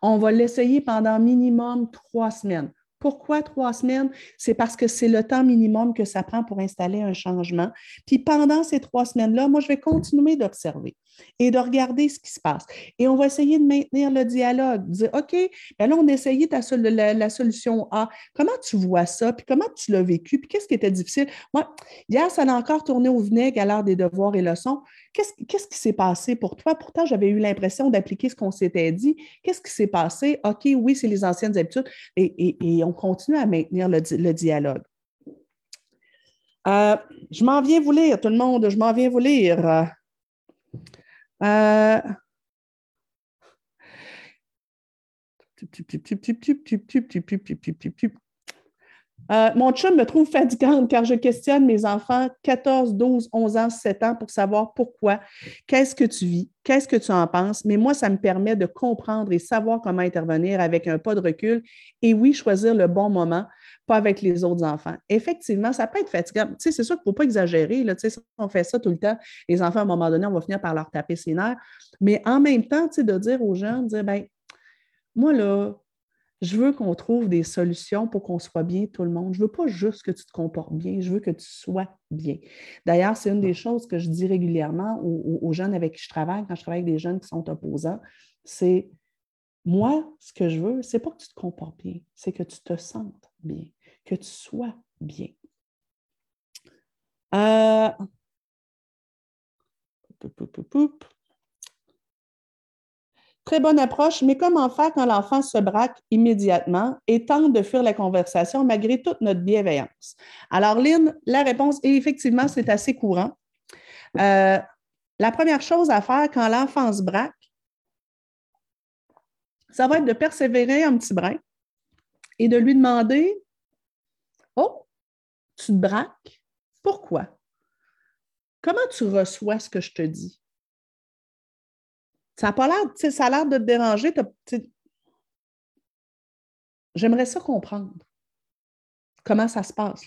On va l'essayer pendant minimum trois semaines. Pourquoi trois semaines? C'est parce que c'est le temps minimum que ça prend pour installer un changement. Puis pendant ces trois semaines-là, moi, je vais continuer d'observer et de regarder ce qui se passe. Et on va essayer de maintenir le dialogue, dire, OK, bien là, on a essayé la, solution A. Comment tu vois ça? Puis comment tu l'as vécu? Puis qu'est-ce qui était difficile? Moi, hier, ça a encore tourné au vinaigre à l'heure des devoirs et leçons. Qu'est-ce qui s'est passé pour toi? Pourtant, j'avais eu l'impression d'appliquer ce qu'on s'était dit. Qu'est-ce qui s'est passé? OK, oui, c'est les anciennes habitudes. Et, on continue à maintenir le, dialogue. Euh, je m'en viens vous lire, tout le monde, je m'en viens vous lire. Euh, euh, mon chum me trouve fatigante car je questionne mes enfants 14, 12, 11 ans, 7 ans pour savoir pourquoi, qu'est-ce que tu vis, qu'est-ce que tu en penses. Mais moi, ça me permet de comprendre et savoir comment intervenir avec un pas de recul et oui, choisir le bon moment, pas avec les autres enfants. Effectivement, ça peut être fatigant. Tu sais, c'est sûr qu'il ne faut pas exagérer. Là, tu sais, on fait ça tout le temps, les enfants, à un moment donné, on va finir par leur taper ses nerfs. Mais en même temps, tu sais, de dire aux gens, dire, ben, moi, là, je veux qu'on trouve des solutions pour qu'on soit bien tout le monde. Je ne veux pas juste que tu te comportes bien, je veux que tu sois bien. D'ailleurs, c'est une des choses que je dis régulièrement aux, jeunes avec qui je travaille, quand je travaille avec des jeunes qui sont opposants, c'est moi, ce que je veux, c'est pas que tu te comportes bien, c'est que tu te sentes bien, que tu sois bien. Euh... Très bonne approche, mais comment faire quand l'enfant se braque immédiatement et tente de fuir la conversation malgré toute notre bienveillance? Alors, Lynn, la réponse est effectivement, c'est assez courant. Euh, la première chose à faire quand l'enfant se braque, ça va être de persévérer un petit brin et de lui demander Oh, tu te braques? Pourquoi? Comment tu reçois ce que je te dis? Ça a pas l'air, ça a l'air de te déranger. J'aimerais ça comprendre. Comment ça se passe?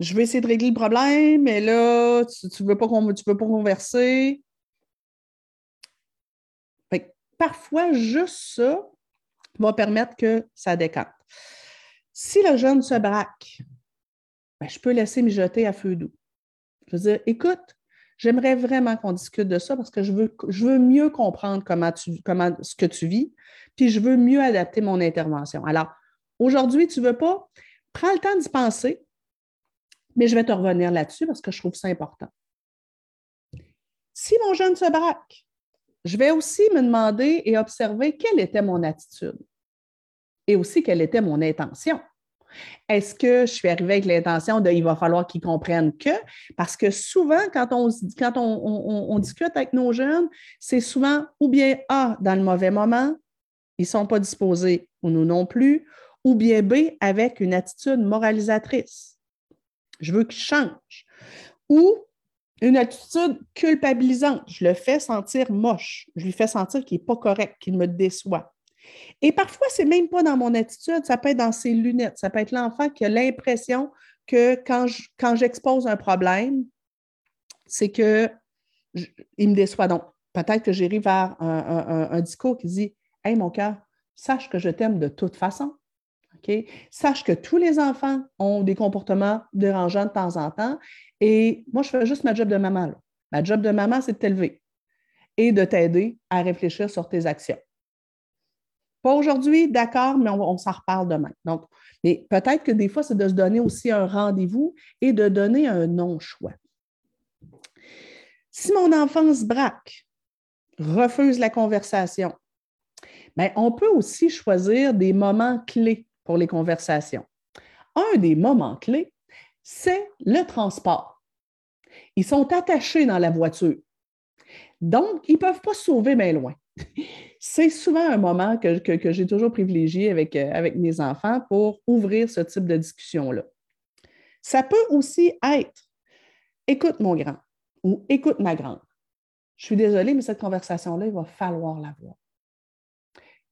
Je, vais essayer de régler le problème, mais là, tu ne veux, pas veux pas converser. parfois, juste ça va permettre que ça décante. Si le jeune se braque, ben, je peux laisser mijoter à feu doux. Je veux dire, écoute, J'aimerais vraiment qu'on discute de ça parce que je veux, mieux comprendre comment, ce que tu vis, puis je veux mieux adapter mon intervention. Alors, aujourd'hui, tu ne veux pas, prends le temps d'y penser, mais je vais te revenir là-dessus parce que je trouve ça important. Si mon jeune se braque, je vais aussi me demander et observer quelle était mon attitude. Et aussi quelle était mon intention. Est-ce que je suis arrivée avec l'intention de il va falloir qu'ils comprennent que? Parce que souvent, quand on, discute avec nos jeunes, c'est souvent ou bien A, dans le mauvais moment, ils ne sont pas disposés, ou nous non plus, ou bien B, avec une attitude moralisatrice. Je veux qu'ils changent. Ou une attitude culpabilisante. Je le fais sentir moche. Je lui fais sentir qu'il n'est pas correct, qu'il me déçoit. Et parfois, ce n'est même pas dans mon attitude, ça peut être dans ses lunettes. Ça peut être l'enfant qui a l'impression que quand, j'expose un problème, c'est qu'il me déçoit. Donc, peut-être que j'arrive vers un, discours qui dit Hey, mon cœur, sache que je t'aime de toute façon. Sache que tous les enfants ont des comportements dérangeants de temps en temps. Et moi, je fais juste ma job de maman. Ma job de maman, c'est de t'élever et de t'aider à réfléchir sur tes actions. Pas aujourd'hui, d'accord, mais on, s'en reparle demain. Donc, mais peut-être que des fois, c'est de se donner aussi un rendez-vous et de donner un non-choix. Si mon enfant se braque, refuse la conversation, bien, on peut aussi choisir des moments clés pour les conversations. Un des moments clés, c'est le transport. Ils sont attachés dans la voiture. Donc, ils ne peuvent pas se sauver bien loin c'est souvent un moment que, j'ai toujours privilégié avec, euh, avec mes enfants pour ouvrir ce type de discussion-là. Ça peut aussi être écoute mon grand ou écoute ma grande. Je suis désolée, mais cette conversation-là, il va falloir l'avoir.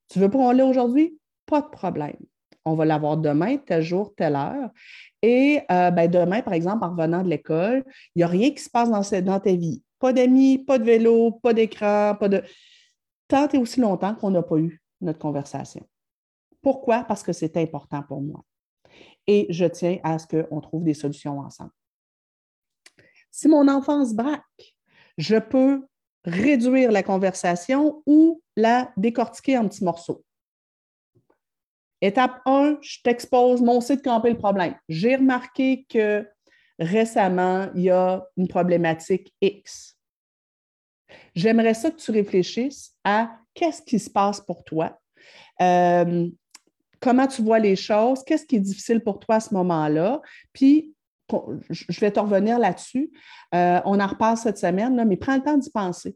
Tu veux pas en aller aujourd'hui? Pas de problème. On va l'avoir demain, tel jour, telle heure. Et euh, ben, demain, par exemple, en revenant de l'école, il n'y a rien qui se passe dans, dans ta vie. Pas d'amis, pas de vélo, pas d'écran, pas de tant et aussi longtemps qu'on n'a pas eu notre conversation. Pourquoi? Parce que c'est important pour moi. Et je tiens à ce qu'on trouve des solutions ensemble. Si mon enfant se braque, je peux réduire la conversation ou la décortiquer en petits morceaux. Étape 1, je t'expose mon site camper le problème. J'ai remarqué que récemment, il y a une problématique X. J'aimerais ça que tu réfléchisses à qu'est-ce qui se passe pour toi, euh, comment tu vois les choses, qu'est-ce qui est difficile pour toi à ce moment-là, puis je vais te revenir là-dessus. Euh, on en reparle cette semaine, mais prends le temps d'y penser.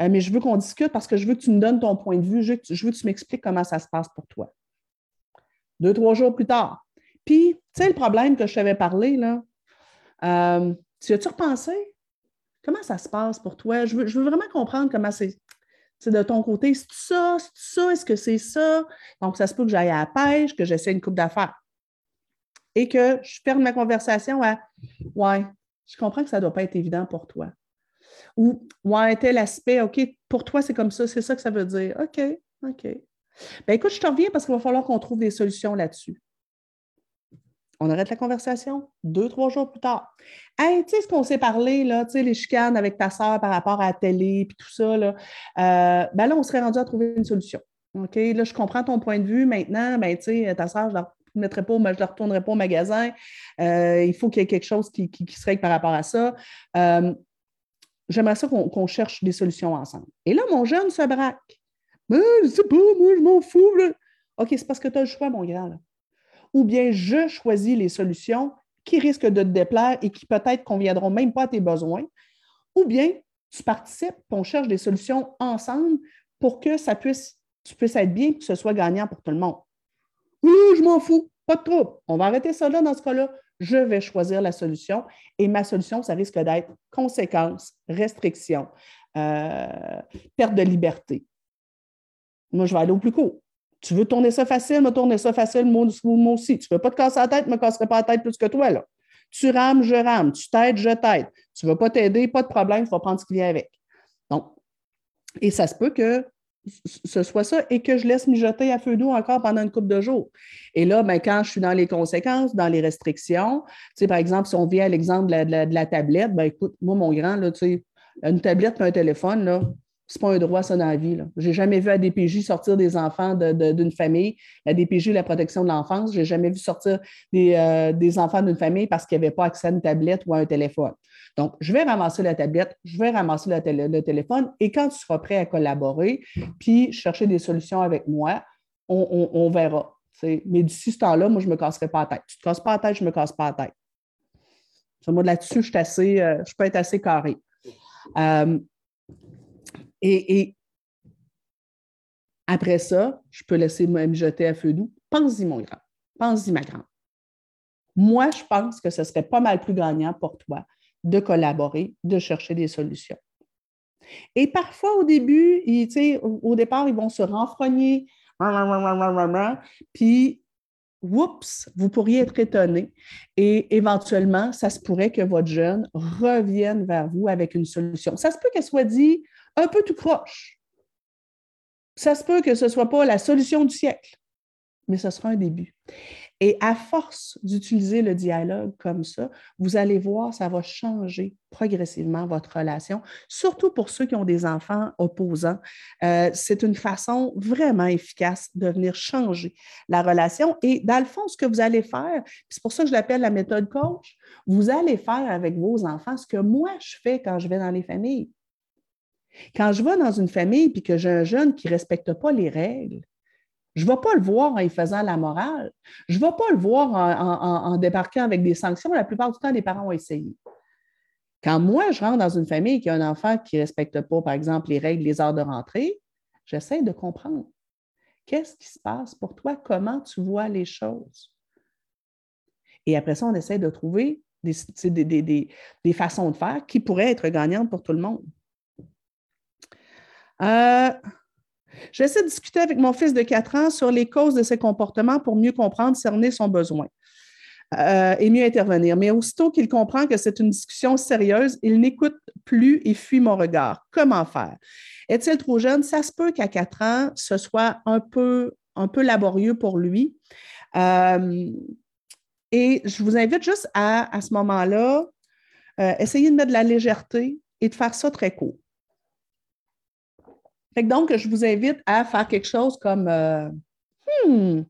Euh, mais je veux qu'on discute parce que je veux que tu me donnes ton point de vue, je veux que tu, m'expliques comment ça se passe pour toi. Deux, trois jours plus tard. Puis, tu sais, le problème que je t'avais parlé, là, tu as-tu repensé? Comment ça se passe pour toi? Je veux, vraiment comprendre comment c'est de ton côté. C'est ça? C'est ça? Est-ce que c'est ça? Donc, ça se peut que j'aille à la pêche, que j'essaie une coupe d'affaires. Et que je ferme ma conversation à Ouais, je comprends que ça ne doit pas être évident pour toi. Ou Ouais, tel aspect, OK, pour toi, c'est comme ça, c'est ça que ça veut dire. OK, OK. Bien, écoute, je te reviens parce qu'il va falloir qu'on trouve des solutions là-dessus on arrête la conversation deux, trois jours plus tard. Hey, tu sais ce qu'on s'est parlé, là, tu sais, les chicanes avec ta soeur par rapport à la télé, puis tout ça, là, euh, ben là, on serait rendu à trouver une solution. OK? Là, je comprends ton point de vue. Maintenant, ben, tu sais, ta soeur, je la mettrai pas, je la retournerai pas au magasin. Euh, il faut qu'il y ait quelque chose qui, qui, se règle par rapport à ça. Euh, j'aimerais ça qu'on cherche des solutions ensemble. Et là, mon jeune se braque. Mais je sais pas, moi, je m'en fous. OK, c'est parce que tu as le choix, mon. Là ou bien je choisis les solutions qui risquent de te déplaire et qui peut-être conviendront même pas à tes besoins, ou bien tu participes, on cherche des solutions ensemble pour que ça puisse, tu puisses être bien que ce soit gagnant pour tout le monde. Oui, je m'en fous, pas de trouble. On va arrêter ça là dans ce cas-là. Je vais choisir la solution et ma solution, ça risque d'être conséquences, restrictions, euh, perte de liberté. Moi, je vais aller au plus court. Tu veux tourner ça facile, me tourner ça facile, moi, aussi. Tu ne veux pas te casser la tête, je ne me casserai pas la tête plus que toi. Là. Tu rames, je rame. Tu t'aides, je t'aide. Tu ne veux pas t'aider, pas de problème, il faut prendre ce qui vient avec. Donc, et ça se peut que ce soit ça et que je laisse mijoter à feu d'eau encore pendant une couple de jours. Et là, ben, quand je suis dans les conséquences, dans les restrictions, tu par exemple, si on vient à l'exemple de la, tablette, ben, écoute, moi, mon grand, là, tu une tablette et un téléphone, là, c'est pas un droit, ça, dans la vie. Je n'ai jamais vu la DPJ sortir des enfants d'une famille. La DPJ, la protection de l'enfance, je n'ai jamais vu sortir des, euh, enfants d'une famille parce qu'ils n'avaient pas accès à une tablette ou à un téléphone. Donc, je vais ramasser la tablette, je vais ramasser le téléphone et quand tu seras prêt à collaborer puis chercher des solutions avec moi, on, verra. Mais d'ici ce temps-là, moi, je ne me casserai pas la tête. Tu ne te casses pas la tête, je ne me casse pas la tête. moi, là-dessus, je, euh, je peux être assez carré. Euh, et, après ça, je peux laisser me jeter à feu doux. Pense-y, mon grand. Pense-y, ma grande. Moi, je pense que ce serait pas mal plus gagnant pour toi de collaborer, de chercher des solutions. Et parfois, au début, au départ, ils vont se renfrogner, puis, oups, vous pourriez être étonné. Et éventuellement, ça se pourrait que votre jeune revienne vers vous avec une solution. Ça se peut qu'elle soit dit un peu tout croche. Ça se peut que ce ne soit pas la solution du siècle, mais ce sera un début. Et à force d'utiliser le dialogue comme ça, vous allez voir, ça va changer progressivement votre relation, surtout pour ceux qui ont des enfants opposants. Euh, c'est une façon vraiment efficace de venir changer la relation. Et dans le fond, ce que vous allez faire, c'est pour ça que je l'appelle la méthode coach, vous allez faire avec vos enfants ce que moi je fais quand je vais dans les familles. Quand je vais dans une famille et que j'ai un jeune qui ne respecte pas les règles, je ne vais pas le voir en y faisant la morale. Je ne vais pas le voir en, débarquant avec des sanctions. La plupart du temps, les parents ont essayé. Quand moi, je rentre dans une famille qui a un enfant qui ne respecte pas, par exemple, les règles, les heures de rentrée, j'essaie de comprendre. Qu'est-ce qui se passe pour toi? Comment tu vois les choses? Et après ça, on essaie de trouver des, des façons de faire qui pourraient être gagnantes pour tout le monde. Euh, J'essaie de discuter avec mon fils de 4 ans sur les causes de ses comportements pour mieux comprendre, cerner son besoin euh, et mieux intervenir. Mais aussitôt qu'il comprend que c'est une discussion sérieuse, il n'écoute plus et fuit mon regard. Comment faire? Est-il trop jeune? Ça se peut qu'à 4 ans, ce soit un peu, un peu laborieux pour lui. Euh, et je vous invite juste à, à ce moment-là, essayer de mettre de la légèreté et de faire ça très court donc, je vous invite à faire quelque chose comme euh, hmm,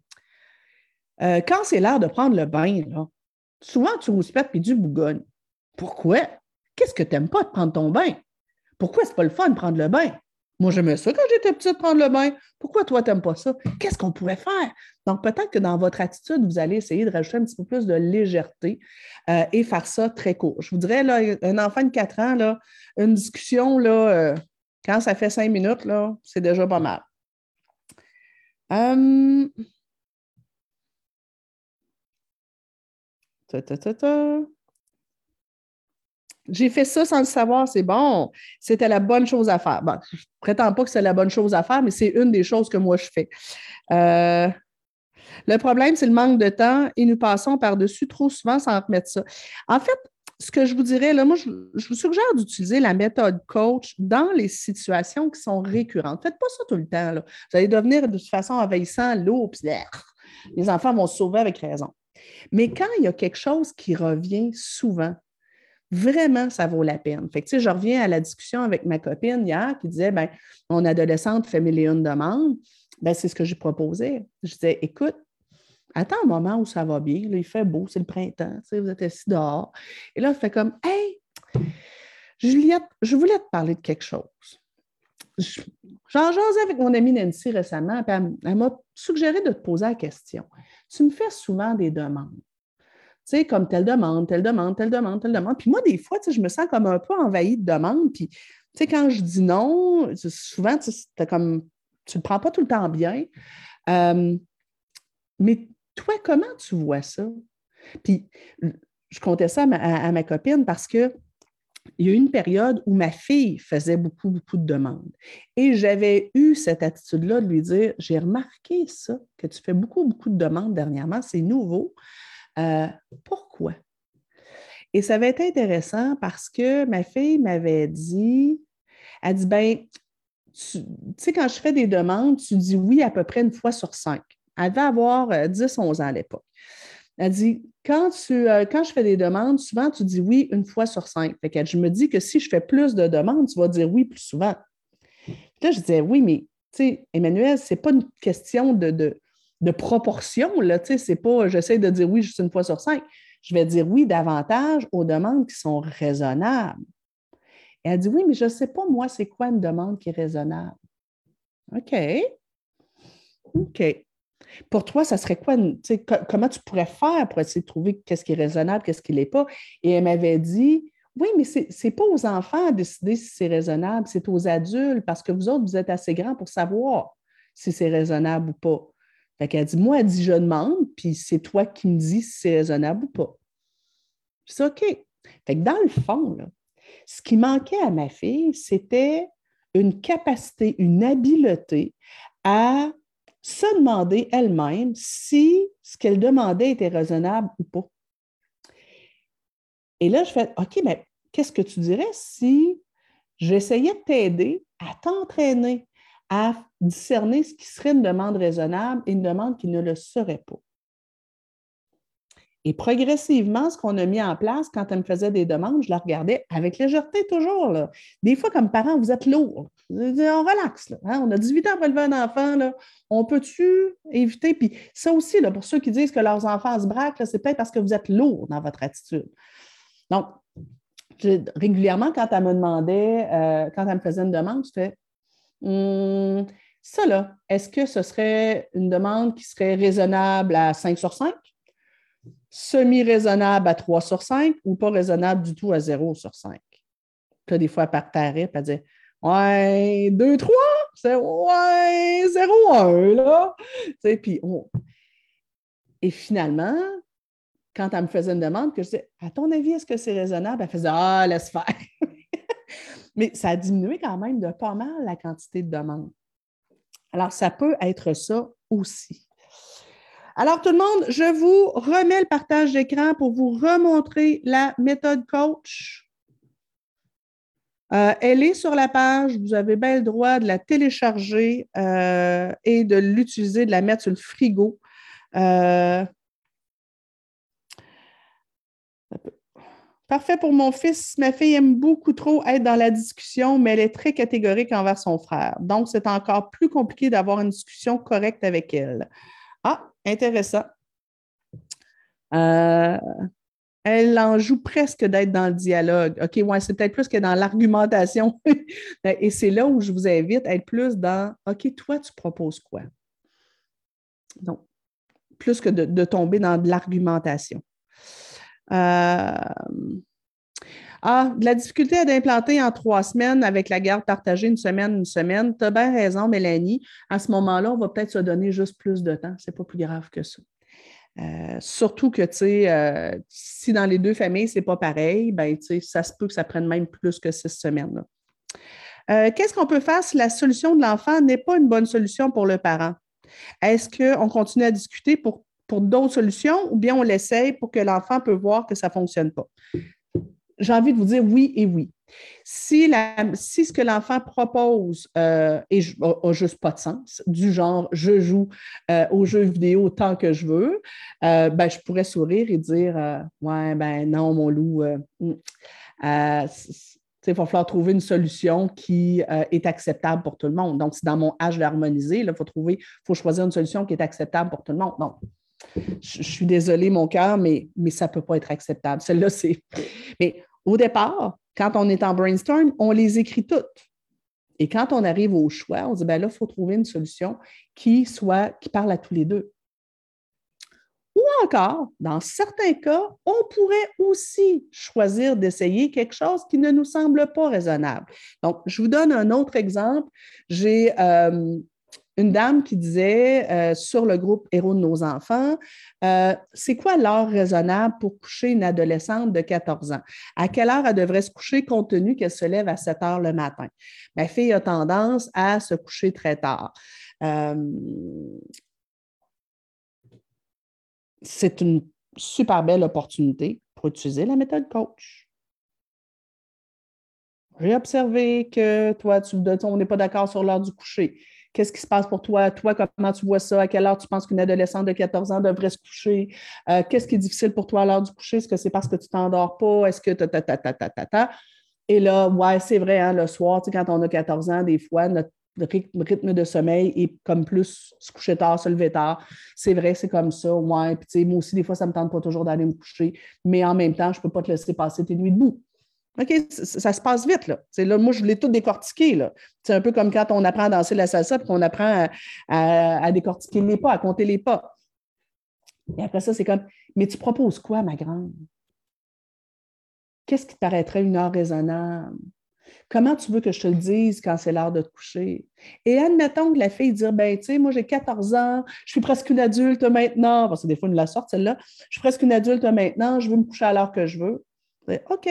euh, quand c'est l'heure de prendre le bain, souvent tu rouspètes puis du bougonne. Pourquoi? Qu'est-ce que tu n'aimes pas de prendre ton bain? Pourquoi c'est pas le fun de prendre le bain? Moi, j'aimais ça quand j'étais petite, prendre le bain. Pourquoi toi, tu n'aimes pas ça? Qu'est-ce qu'on pourrait faire? Donc, peut-être que dans votre attitude, vous allez essayer de rajouter un petit peu plus de légèreté euh, et faire ça très court. Je vous dirais, un enfant de 4 ans, une discussion, là, quand ça fait cinq minutes, là, c'est déjà pas mal. Hum. J'ai fait ça sans le savoir, c'est bon. C'était la bonne chose à faire. Bon, je ne prétends pas que c'est la bonne chose à faire, mais c'est une des choses que moi je fais. Euh, le problème, c'est le manque de temps et nous passons par-dessus trop souvent sans remettre ça. En fait, ce que je vous dirais, là, moi, je, vous suggère d'utiliser la méthode coach dans les situations qui sont récurrentes. Faites pas ça tout le temps. Vous allez devenir de toute façon envahissant, l'eau, puis les enfants vont se sauver avec raison. Mais quand il y a quelque chose qui revient souvent, vraiment, ça vaut la peine. Fait que, je reviens à la discussion avec ma copine hier qui disait, ben, mon adolescente fait mille et une demandes. Ben, c'est ce que j'ai proposé. Je disais, écoute, Attends un moment où ça va bien. Là, il fait beau, c'est le printemps. Vous êtes assis dehors. Et là, elle fait comme Hey, Juliette, je voulais te parler de quelque chose. J'en jasais avec mon amie Nancy récemment, puis elle, m'a suggéré de te poser la question. Tu me fais souvent des demandes. Tu sais, comme telle demande, telle demande, telle demande, telle demande. Puis moi, des fois, je me sens comme un peu envahie de demandes. Puis, tu sais, quand je dis non, souvent, tu tu le prends pas tout le temps bien. Euh, mais toi, comment tu vois ça? Puis, je comptais ça à ma, copine parce que il y a eu une période où ma fille faisait beaucoup, beaucoup de demandes. Et j'avais eu cette attitude-là de lui dire J'ai remarqué ça, que tu fais beaucoup, beaucoup de demandes dernièrement, c'est nouveau. Euh, pourquoi? Et ça avait été intéressant parce que ma fille m'avait dit Elle dit Ben, tu sais, quand je fais des demandes, tu dis oui à peu près une fois sur cinq. Elle devait avoir 10-11 euh, ans à l'époque. Elle dit quand, tu, euh, quand je fais des demandes, souvent tu dis oui une fois sur cinq. Fait je me dis que si je fais plus de demandes, tu vas dire oui plus souvent. là, je disais oui, mais tu sais, Emmanuel, ce n'est pas une question de, de, proportion. Là, c'est pas j'essaie de dire oui juste une fois sur cinq. Je vais dire oui davantage aux demandes qui sont raisonnables. Elle dit oui, mais je ne sais pas, moi, c'est quoi une demande qui est raisonnable? OK. OK. Pour toi, ça serait quoi? comment tu pourrais faire pour essayer de trouver qu'est-ce qui est raisonnable, qu'est-ce qui n'est pas? Et elle m'avait dit, oui, mais ce n'est pas aux enfants à décider si c'est raisonnable, c'est aux adultes, parce que vous autres, vous êtes assez grands pour savoir si c'est raisonnable ou pas. Fait qu'elle dit, moi, elle dit, je demande, puis c'est toi qui me dis si c'est raisonnable ou pas. C'est OK. Fait que dans le fond, ce qui manquait à ma fille, c'était une capacité, une habileté à se demander elle-même si ce qu'elle demandait était raisonnable ou pas. Et là, je fais OK, mais qu'est-ce que tu dirais si j'essayais de t'aider à t'entraîner à discerner ce qui serait une demande raisonnable et une demande qui ne le serait pas? Et progressivement, ce qu'on a mis en place, quand elle me faisait des demandes, je la regardais avec légèreté toujours. Des fois, comme parent, vous êtes lourd. On relaxe. Hein? On a 18 ans pour élever un enfant. Là. On peut-tu éviter? Puis ça aussi, là, pour ceux qui disent que leurs enfants se braquent, c'est peut-être parce que vous êtes lourd dans votre attitude. Donc, régulièrement, quand elle me demandait, euh, quand elle me faisait une demande, je fais hum, ça là, est-ce que ce serait une demande qui serait raisonnable à 5 sur 5? semi-raisonnable à 3 sur 5 ou pas raisonnable du tout à 0 sur 5. Puis des fois, elle partarait, puis elle disait Ouais, 2, 3, c'est ouais, 0, 1, là. puis Et finalement, quand elle me faisait une demande, que je disais À ton avis, est-ce que c'est raisonnable? Elle faisait Ah, laisse faire. Mais ça a diminué quand même de pas mal la quantité de demandes. Alors, ça peut être ça aussi. Alors, tout le monde, je vous remets le partage d'écran pour vous remontrer la méthode coach. Euh, elle est sur la page. Vous avez bien le droit de la télécharger euh, et de l'utiliser, de la mettre sur le frigo. Euh, parfait pour mon fils. Ma fille aime beaucoup trop être dans la discussion, mais elle est très catégorique envers son frère. Donc, c'est encore plus compliqué d'avoir une discussion correcte avec elle. Ah, intéressant. Elle en joue presque d'être dans le dialogue. OK, ouais, c'est peut-être plus que dans l'argumentation. Et c'est là où je vous invite à être plus dans OK, toi, tu proposes quoi? Donc, plus que de, tomber dans de l'argumentation. Euh, ah, de la difficulté à d'implanter en trois semaines avec la garde partagée une semaine, une semaine. Tu as bien raison, Mélanie. À ce moment-là, on va peut-être se donner juste plus de temps. Ce n'est pas plus grave que ça. Euh, surtout que, tu sais, euh, si dans les deux familles, ce n'est pas pareil, ben, tu sais, ça se peut que ça prenne même plus que six semaines. Euh, qu'est-ce qu'on peut faire si la solution de l'enfant n'est pas une bonne solution pour le parent? Est-ce qu'on continue à discuter pour, pour d'autres solutions ou bien on l'essaye pour que l'enfant peut voir que ça ne fonctionne pas? J'ai envie de vous dire oui et oui. Si, la, si ce que l'enfant propose euh, n'a juste pas de sens, du genre je joue euh, aux jeux vidéo autant que je veux, euh, ben, je pourrais sourire et dire euh, Ouais, ben non, mon loup, hmm, il va falloir trouver une solution qui est acceptable pour tout le monde. Donc, c'est dans mon âge d'harmoniser, il faut trouver, faut choisir une solution qui est acceptable pour tout le monde. Non, je, suis désolée, mon cœur, mais, mais ça ne peut pas être acceptable. Celle-là, c'est. Mais au départ, quand on est en brainstorm, on les écrit toutes. Et quand on arrive au choix, on dit, ben là, il faut trouver une solution qui soit, qui parle à tous les deux. Ou encore, dans certains cas, on pourrait aussi choisir d'essayer quelque chose qui ne nous semble pas raisonnable. Donc, je vous donne un autre exemple. J'ai euh, une dame qui disait euh, sur le groupe Héros de nos enfants, euh, c'est quoi l'heure raisonnable pour coucher une adolescente de 14 ans? À quelle heure elle devrait se coucher compte tenu qu'elle se lève à 7 heures le matin? Ma fille a tendance à se coucher très tard. Euh, c'est une super belle opportunité pour utiliser la méthode coach. J'ai observé que toi, tu, on n'est pas d'accord sur l'heure du coucher. Qu'est-ce qui se passe pour toi? Toi, comment tu vois ça? À quelle heure tu penses qu'une adolescente de 14 ans devrait se coucher? Euh, qu'est-ce qui est difficile pour toi à l'heure du coucher? Est-ce que c'est parce que tu t'endors pas? Est-ce que ta, ta, ta, ta, ta, ta, Et là, ouais, c'est vrai, hein, le soir, quand on a 14 ans, des fois, notre rythme de sommeil est comme plus se coucher tard, se lever tard. C'est vrai, c'est comme ça. Ouais. Puis, moi aussi, des fois, ça ne me tente pas toujours d'aller me coucher, mais en même temps, je ne peux pas te laisser passer tes nuits debout. OK, ça, se passe vite, là. là moi, je voulais tout décortiquer, C'est un peu comme quand on apprend à danser la salsa et qu'on apprend à, décortiquer les pas, à compter les pas. Et après ça, c'est comme, mais tu proposes quoi, ma grande? Qu'est-ce qui te paraîtrait une heure raisonnable? Comment tu veux que je te le dise quand c'est l'heure de te coucher? Et admettons que la fille dit ben, tu sais, moi j'ai 14 ans, je suis presque une adulte maintenant, parce que des fois, une la sorte, celle-là, je suis presque une adulte maintenant, je veux me coucher à l'heure que je veux. OK.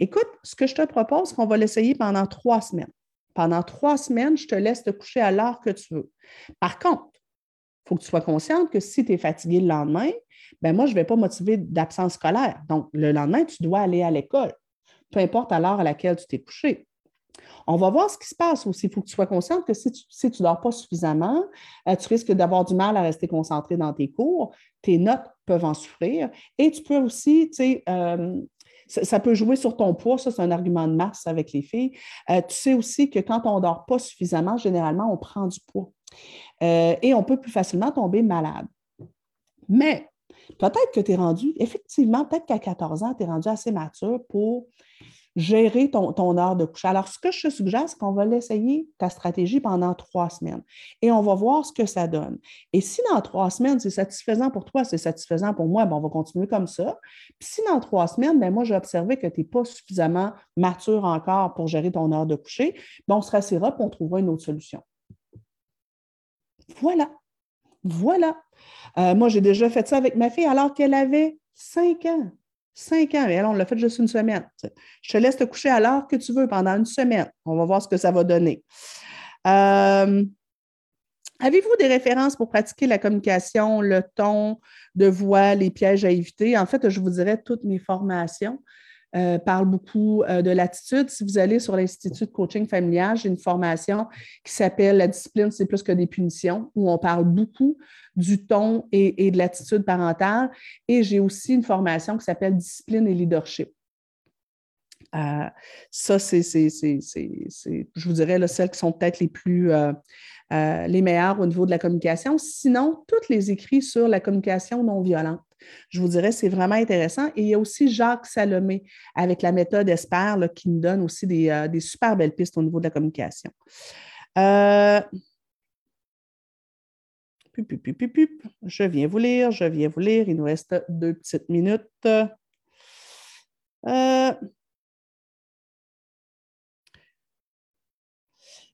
Écoute, ce que je te propose, c'est qu'on va l'essayer pendant trois semaines. Pendant trois semaines, je te laisse te coucher à l'heure que tu veux. Par contre, il faut que tu sois consciente que si tu es fatigué le lendemain, ben moi, je ne vais pas motiver d'absence scolaire. Donc, le lendemain, tu dois aller à l'école peu importe à l'heure à laquelle tu t'es couché. On va voir ce qui se passe aussi. Il faut que tu sois consciente que si tu ne dors pas suffisamment, euh, tu risques d'avoir du mal à rester concentré dans tes cours. Tes notes peuvent en souffrir. Et tu peux aussi, tu sais, euh, ça, peut jouer sur ton poids. Ça, c'est un argument de masse avec les filles. Euh, tu sais aussi que quand on ne dort pas suffisamment, généralement, on prend du poids. et on peut plus facilement tomber malade. Mais peut-être que tu es rendu, effectivement, peut-être qu'à 14 ans, tu es rendu assez mature pour gérer ton, heure de coucher. Alors, ce que je te suggère, c'est qu'on va l'essayer, ta stratégie, pendant trois semaines. Et on va voir ce que ça donne. Et si dans trois semaines, c'est satisfaisant pour toi, c'est satisfaisant pour moi, ben, on va continuer comme ça. Puis si dans trois semaines, ben, moi, j'ai observé que tu n'es pas suffisamment mature encore pour gérer ton heure de coucher, ben, on se rassira et on trouvera une autre solution. Voilà. Voilà. Euh, moi, j'ai déjà fait ça avec ma fille alors qu'elle avait cinq ans. Cinq ans, mais alors on l'a fait juste une semaine. Je te laisse te coucher à l'heure que tu veux pendant une semaine. On va voir ce que ça va donner. Euh, avez-vous des références pour pratiquer la communication, le ton de voix, les pièges à éviter? En fait, je vous dirais toutes mes formations. Euh, parle beaucoup euh, de l'attitude. Si vous allez sur l'Institut de coaching familial, j'ai une formation qui s'appelle La discipline, c'est plus que des punitions, où on parle beaucoup du ton et, de l'attitude parentale. Et j'ai aussi une formation qui s'appelle Discipline et leadership. Euh, ça, c'est, je vous dirais, celles qui sont peut-être les plus, les meilleures au niveau de la communication. Sinon, toutes les écrits sur la communication non violente. Je vous dirais, c'est vraiment intéressant. Et il y a aussi Jacques Salomé avec la méthode ESPER qui nous donne aussi euh, des, super belles pistes au niveau de la communication. Euh, je viens vous lire, je viens vous lire. Il nous reste deux petites minutes. Euh,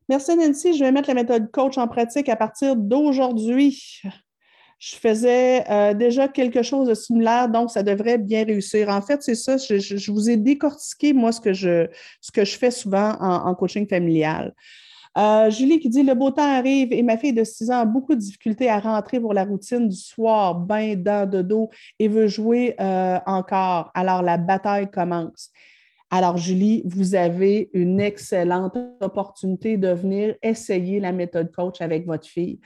merci Nancy. Je vais mettre la méthode coach en pratique à partir d'aujourd'hui je faisais euh, déjà quelque chose de similaire, donc ça devrait bien réussir. En fait, c'est ça, je, vous ai décortiqué, moi, ce que je, ce que je fais souvent en, coaching familial. Euh, Julie qui dit Le beau temps arrive et ma fille de 6 ans a beaucoup de difficultés à rentrer pour la routine du soir, bain, dents de dos et veut jouer euh, encore. Alors la bataille commence. Alors, Julie, vous avez une excellente opportunité de venir essayer la méthode coach avec votre fille.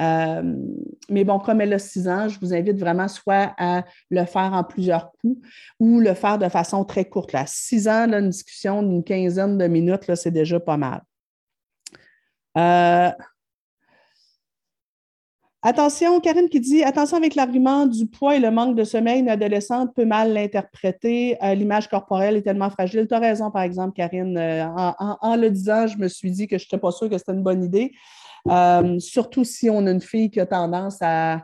Euh, mais bon, comme elle a six ans, je vous invite vraiment soit à le faire en plusieurs coups ou le faire de façon très courte. Là. Six ans, une discussion d'une quinzaine de minutes, c'est déjà pas mal. Euh, Attention, Karine qui dit attention avec l'argument du poids et le manque de sommeil, une adolescente peut mal l'interpréter. Euh, l'image corporelle est tellement fragile. Tu as raison, par exemple, Karine. Euh, en, le disant, je me suis dit que je n'étais pas sûre que c'était une bonne idée. Euh, surtout si on a une fille qui a tendance à,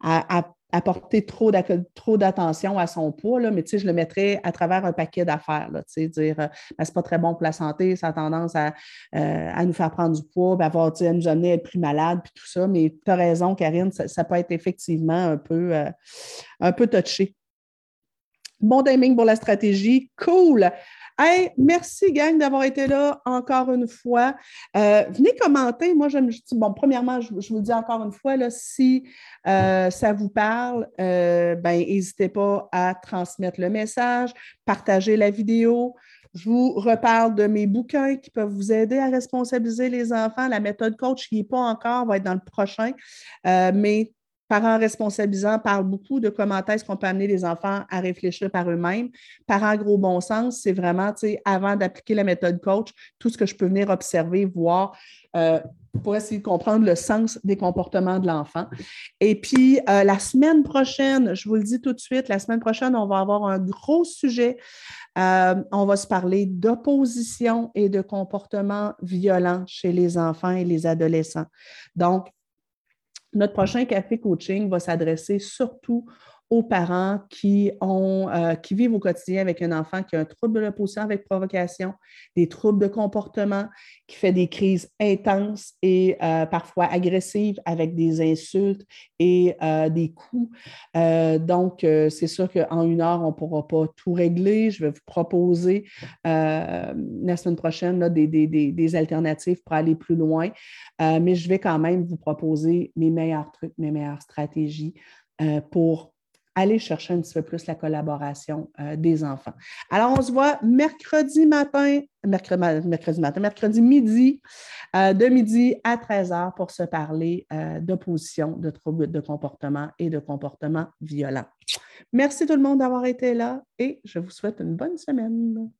à apporter trop d'attention à son poids, là, mais je le mettrais à travers un paquet d'affaires. Dire euh, ben, c'est pas très bon pour la santé, ça a tendance à, euh, nous faire prendre du poids, à nous amener à être plus malade, puis tout ça. Mais tu as raison, Karine, ça, peut être effectivement un peu, euh, un peu touché. Bon timing pour la stratégie. Cool merci, gang, d'avoir été là encore une fois. Euh, venez commenter. Moi, je me dis, bon, premièrement, je, vous le dis encore une fois, là, si euh, ça vous parle, euh, ben, n'hésitez pas à transmettre le message, partager la vidéo. Je vous reparle de mes bouquins qui peuvent vous aider à responsabiliser les enfants. La méthode coach qui n'est pas encore va être dans le prochain. mais Parents responsabilisants parle beaucoup de comment est-ce qu'on peut amener les enfants à réfléchir par eux-mêmes. Parents gros bon sens, c'est vraiment, tu sais, avant d'appliquer la méthode coach, tout ce que je peux venir observer, voir. Euh, pour essayer de comprendre le sens des comportements de l'enfant. Et puis, euh, la semaine prochaine, je vous le dis tout de suite, la semaine prochaine, on va avoir un gros sujet. Euh, on va se parler d'opposition et de comportements violents chez les enfants et les adolescents. Donc, notre prochain café coaching va s'adresser surtout aux parents qui, ont, euh, qui vivent au quotidien avec un enfant qui a un trouble de l'opposition avec provocation, des troubles de comportement, qui fait des crises intenses et euh, parfois agressives avec des insultes et euh, des coups. donc, c'est sûr qu'en une heure, on ne pourra pas tout régler. Je vais vous proposer la semaine prochaine là, des, des, des, alternatives pour aller plus loin, mais je vais quand même vous proposer mes meilleurs trucs, mes meilleures stratégies pour aller chercher un petit peu plus la collaboration euh, des enfants. Alors, on se voit mercredi matin, mercredi, matin, mercredi midi, euh, de midi à 13 heures pour se parler euh, d'opposition, de troubles de comportement et de comportement violent. Merci tout le monde d'avoir été là et je vous souhaite une bonne semaine.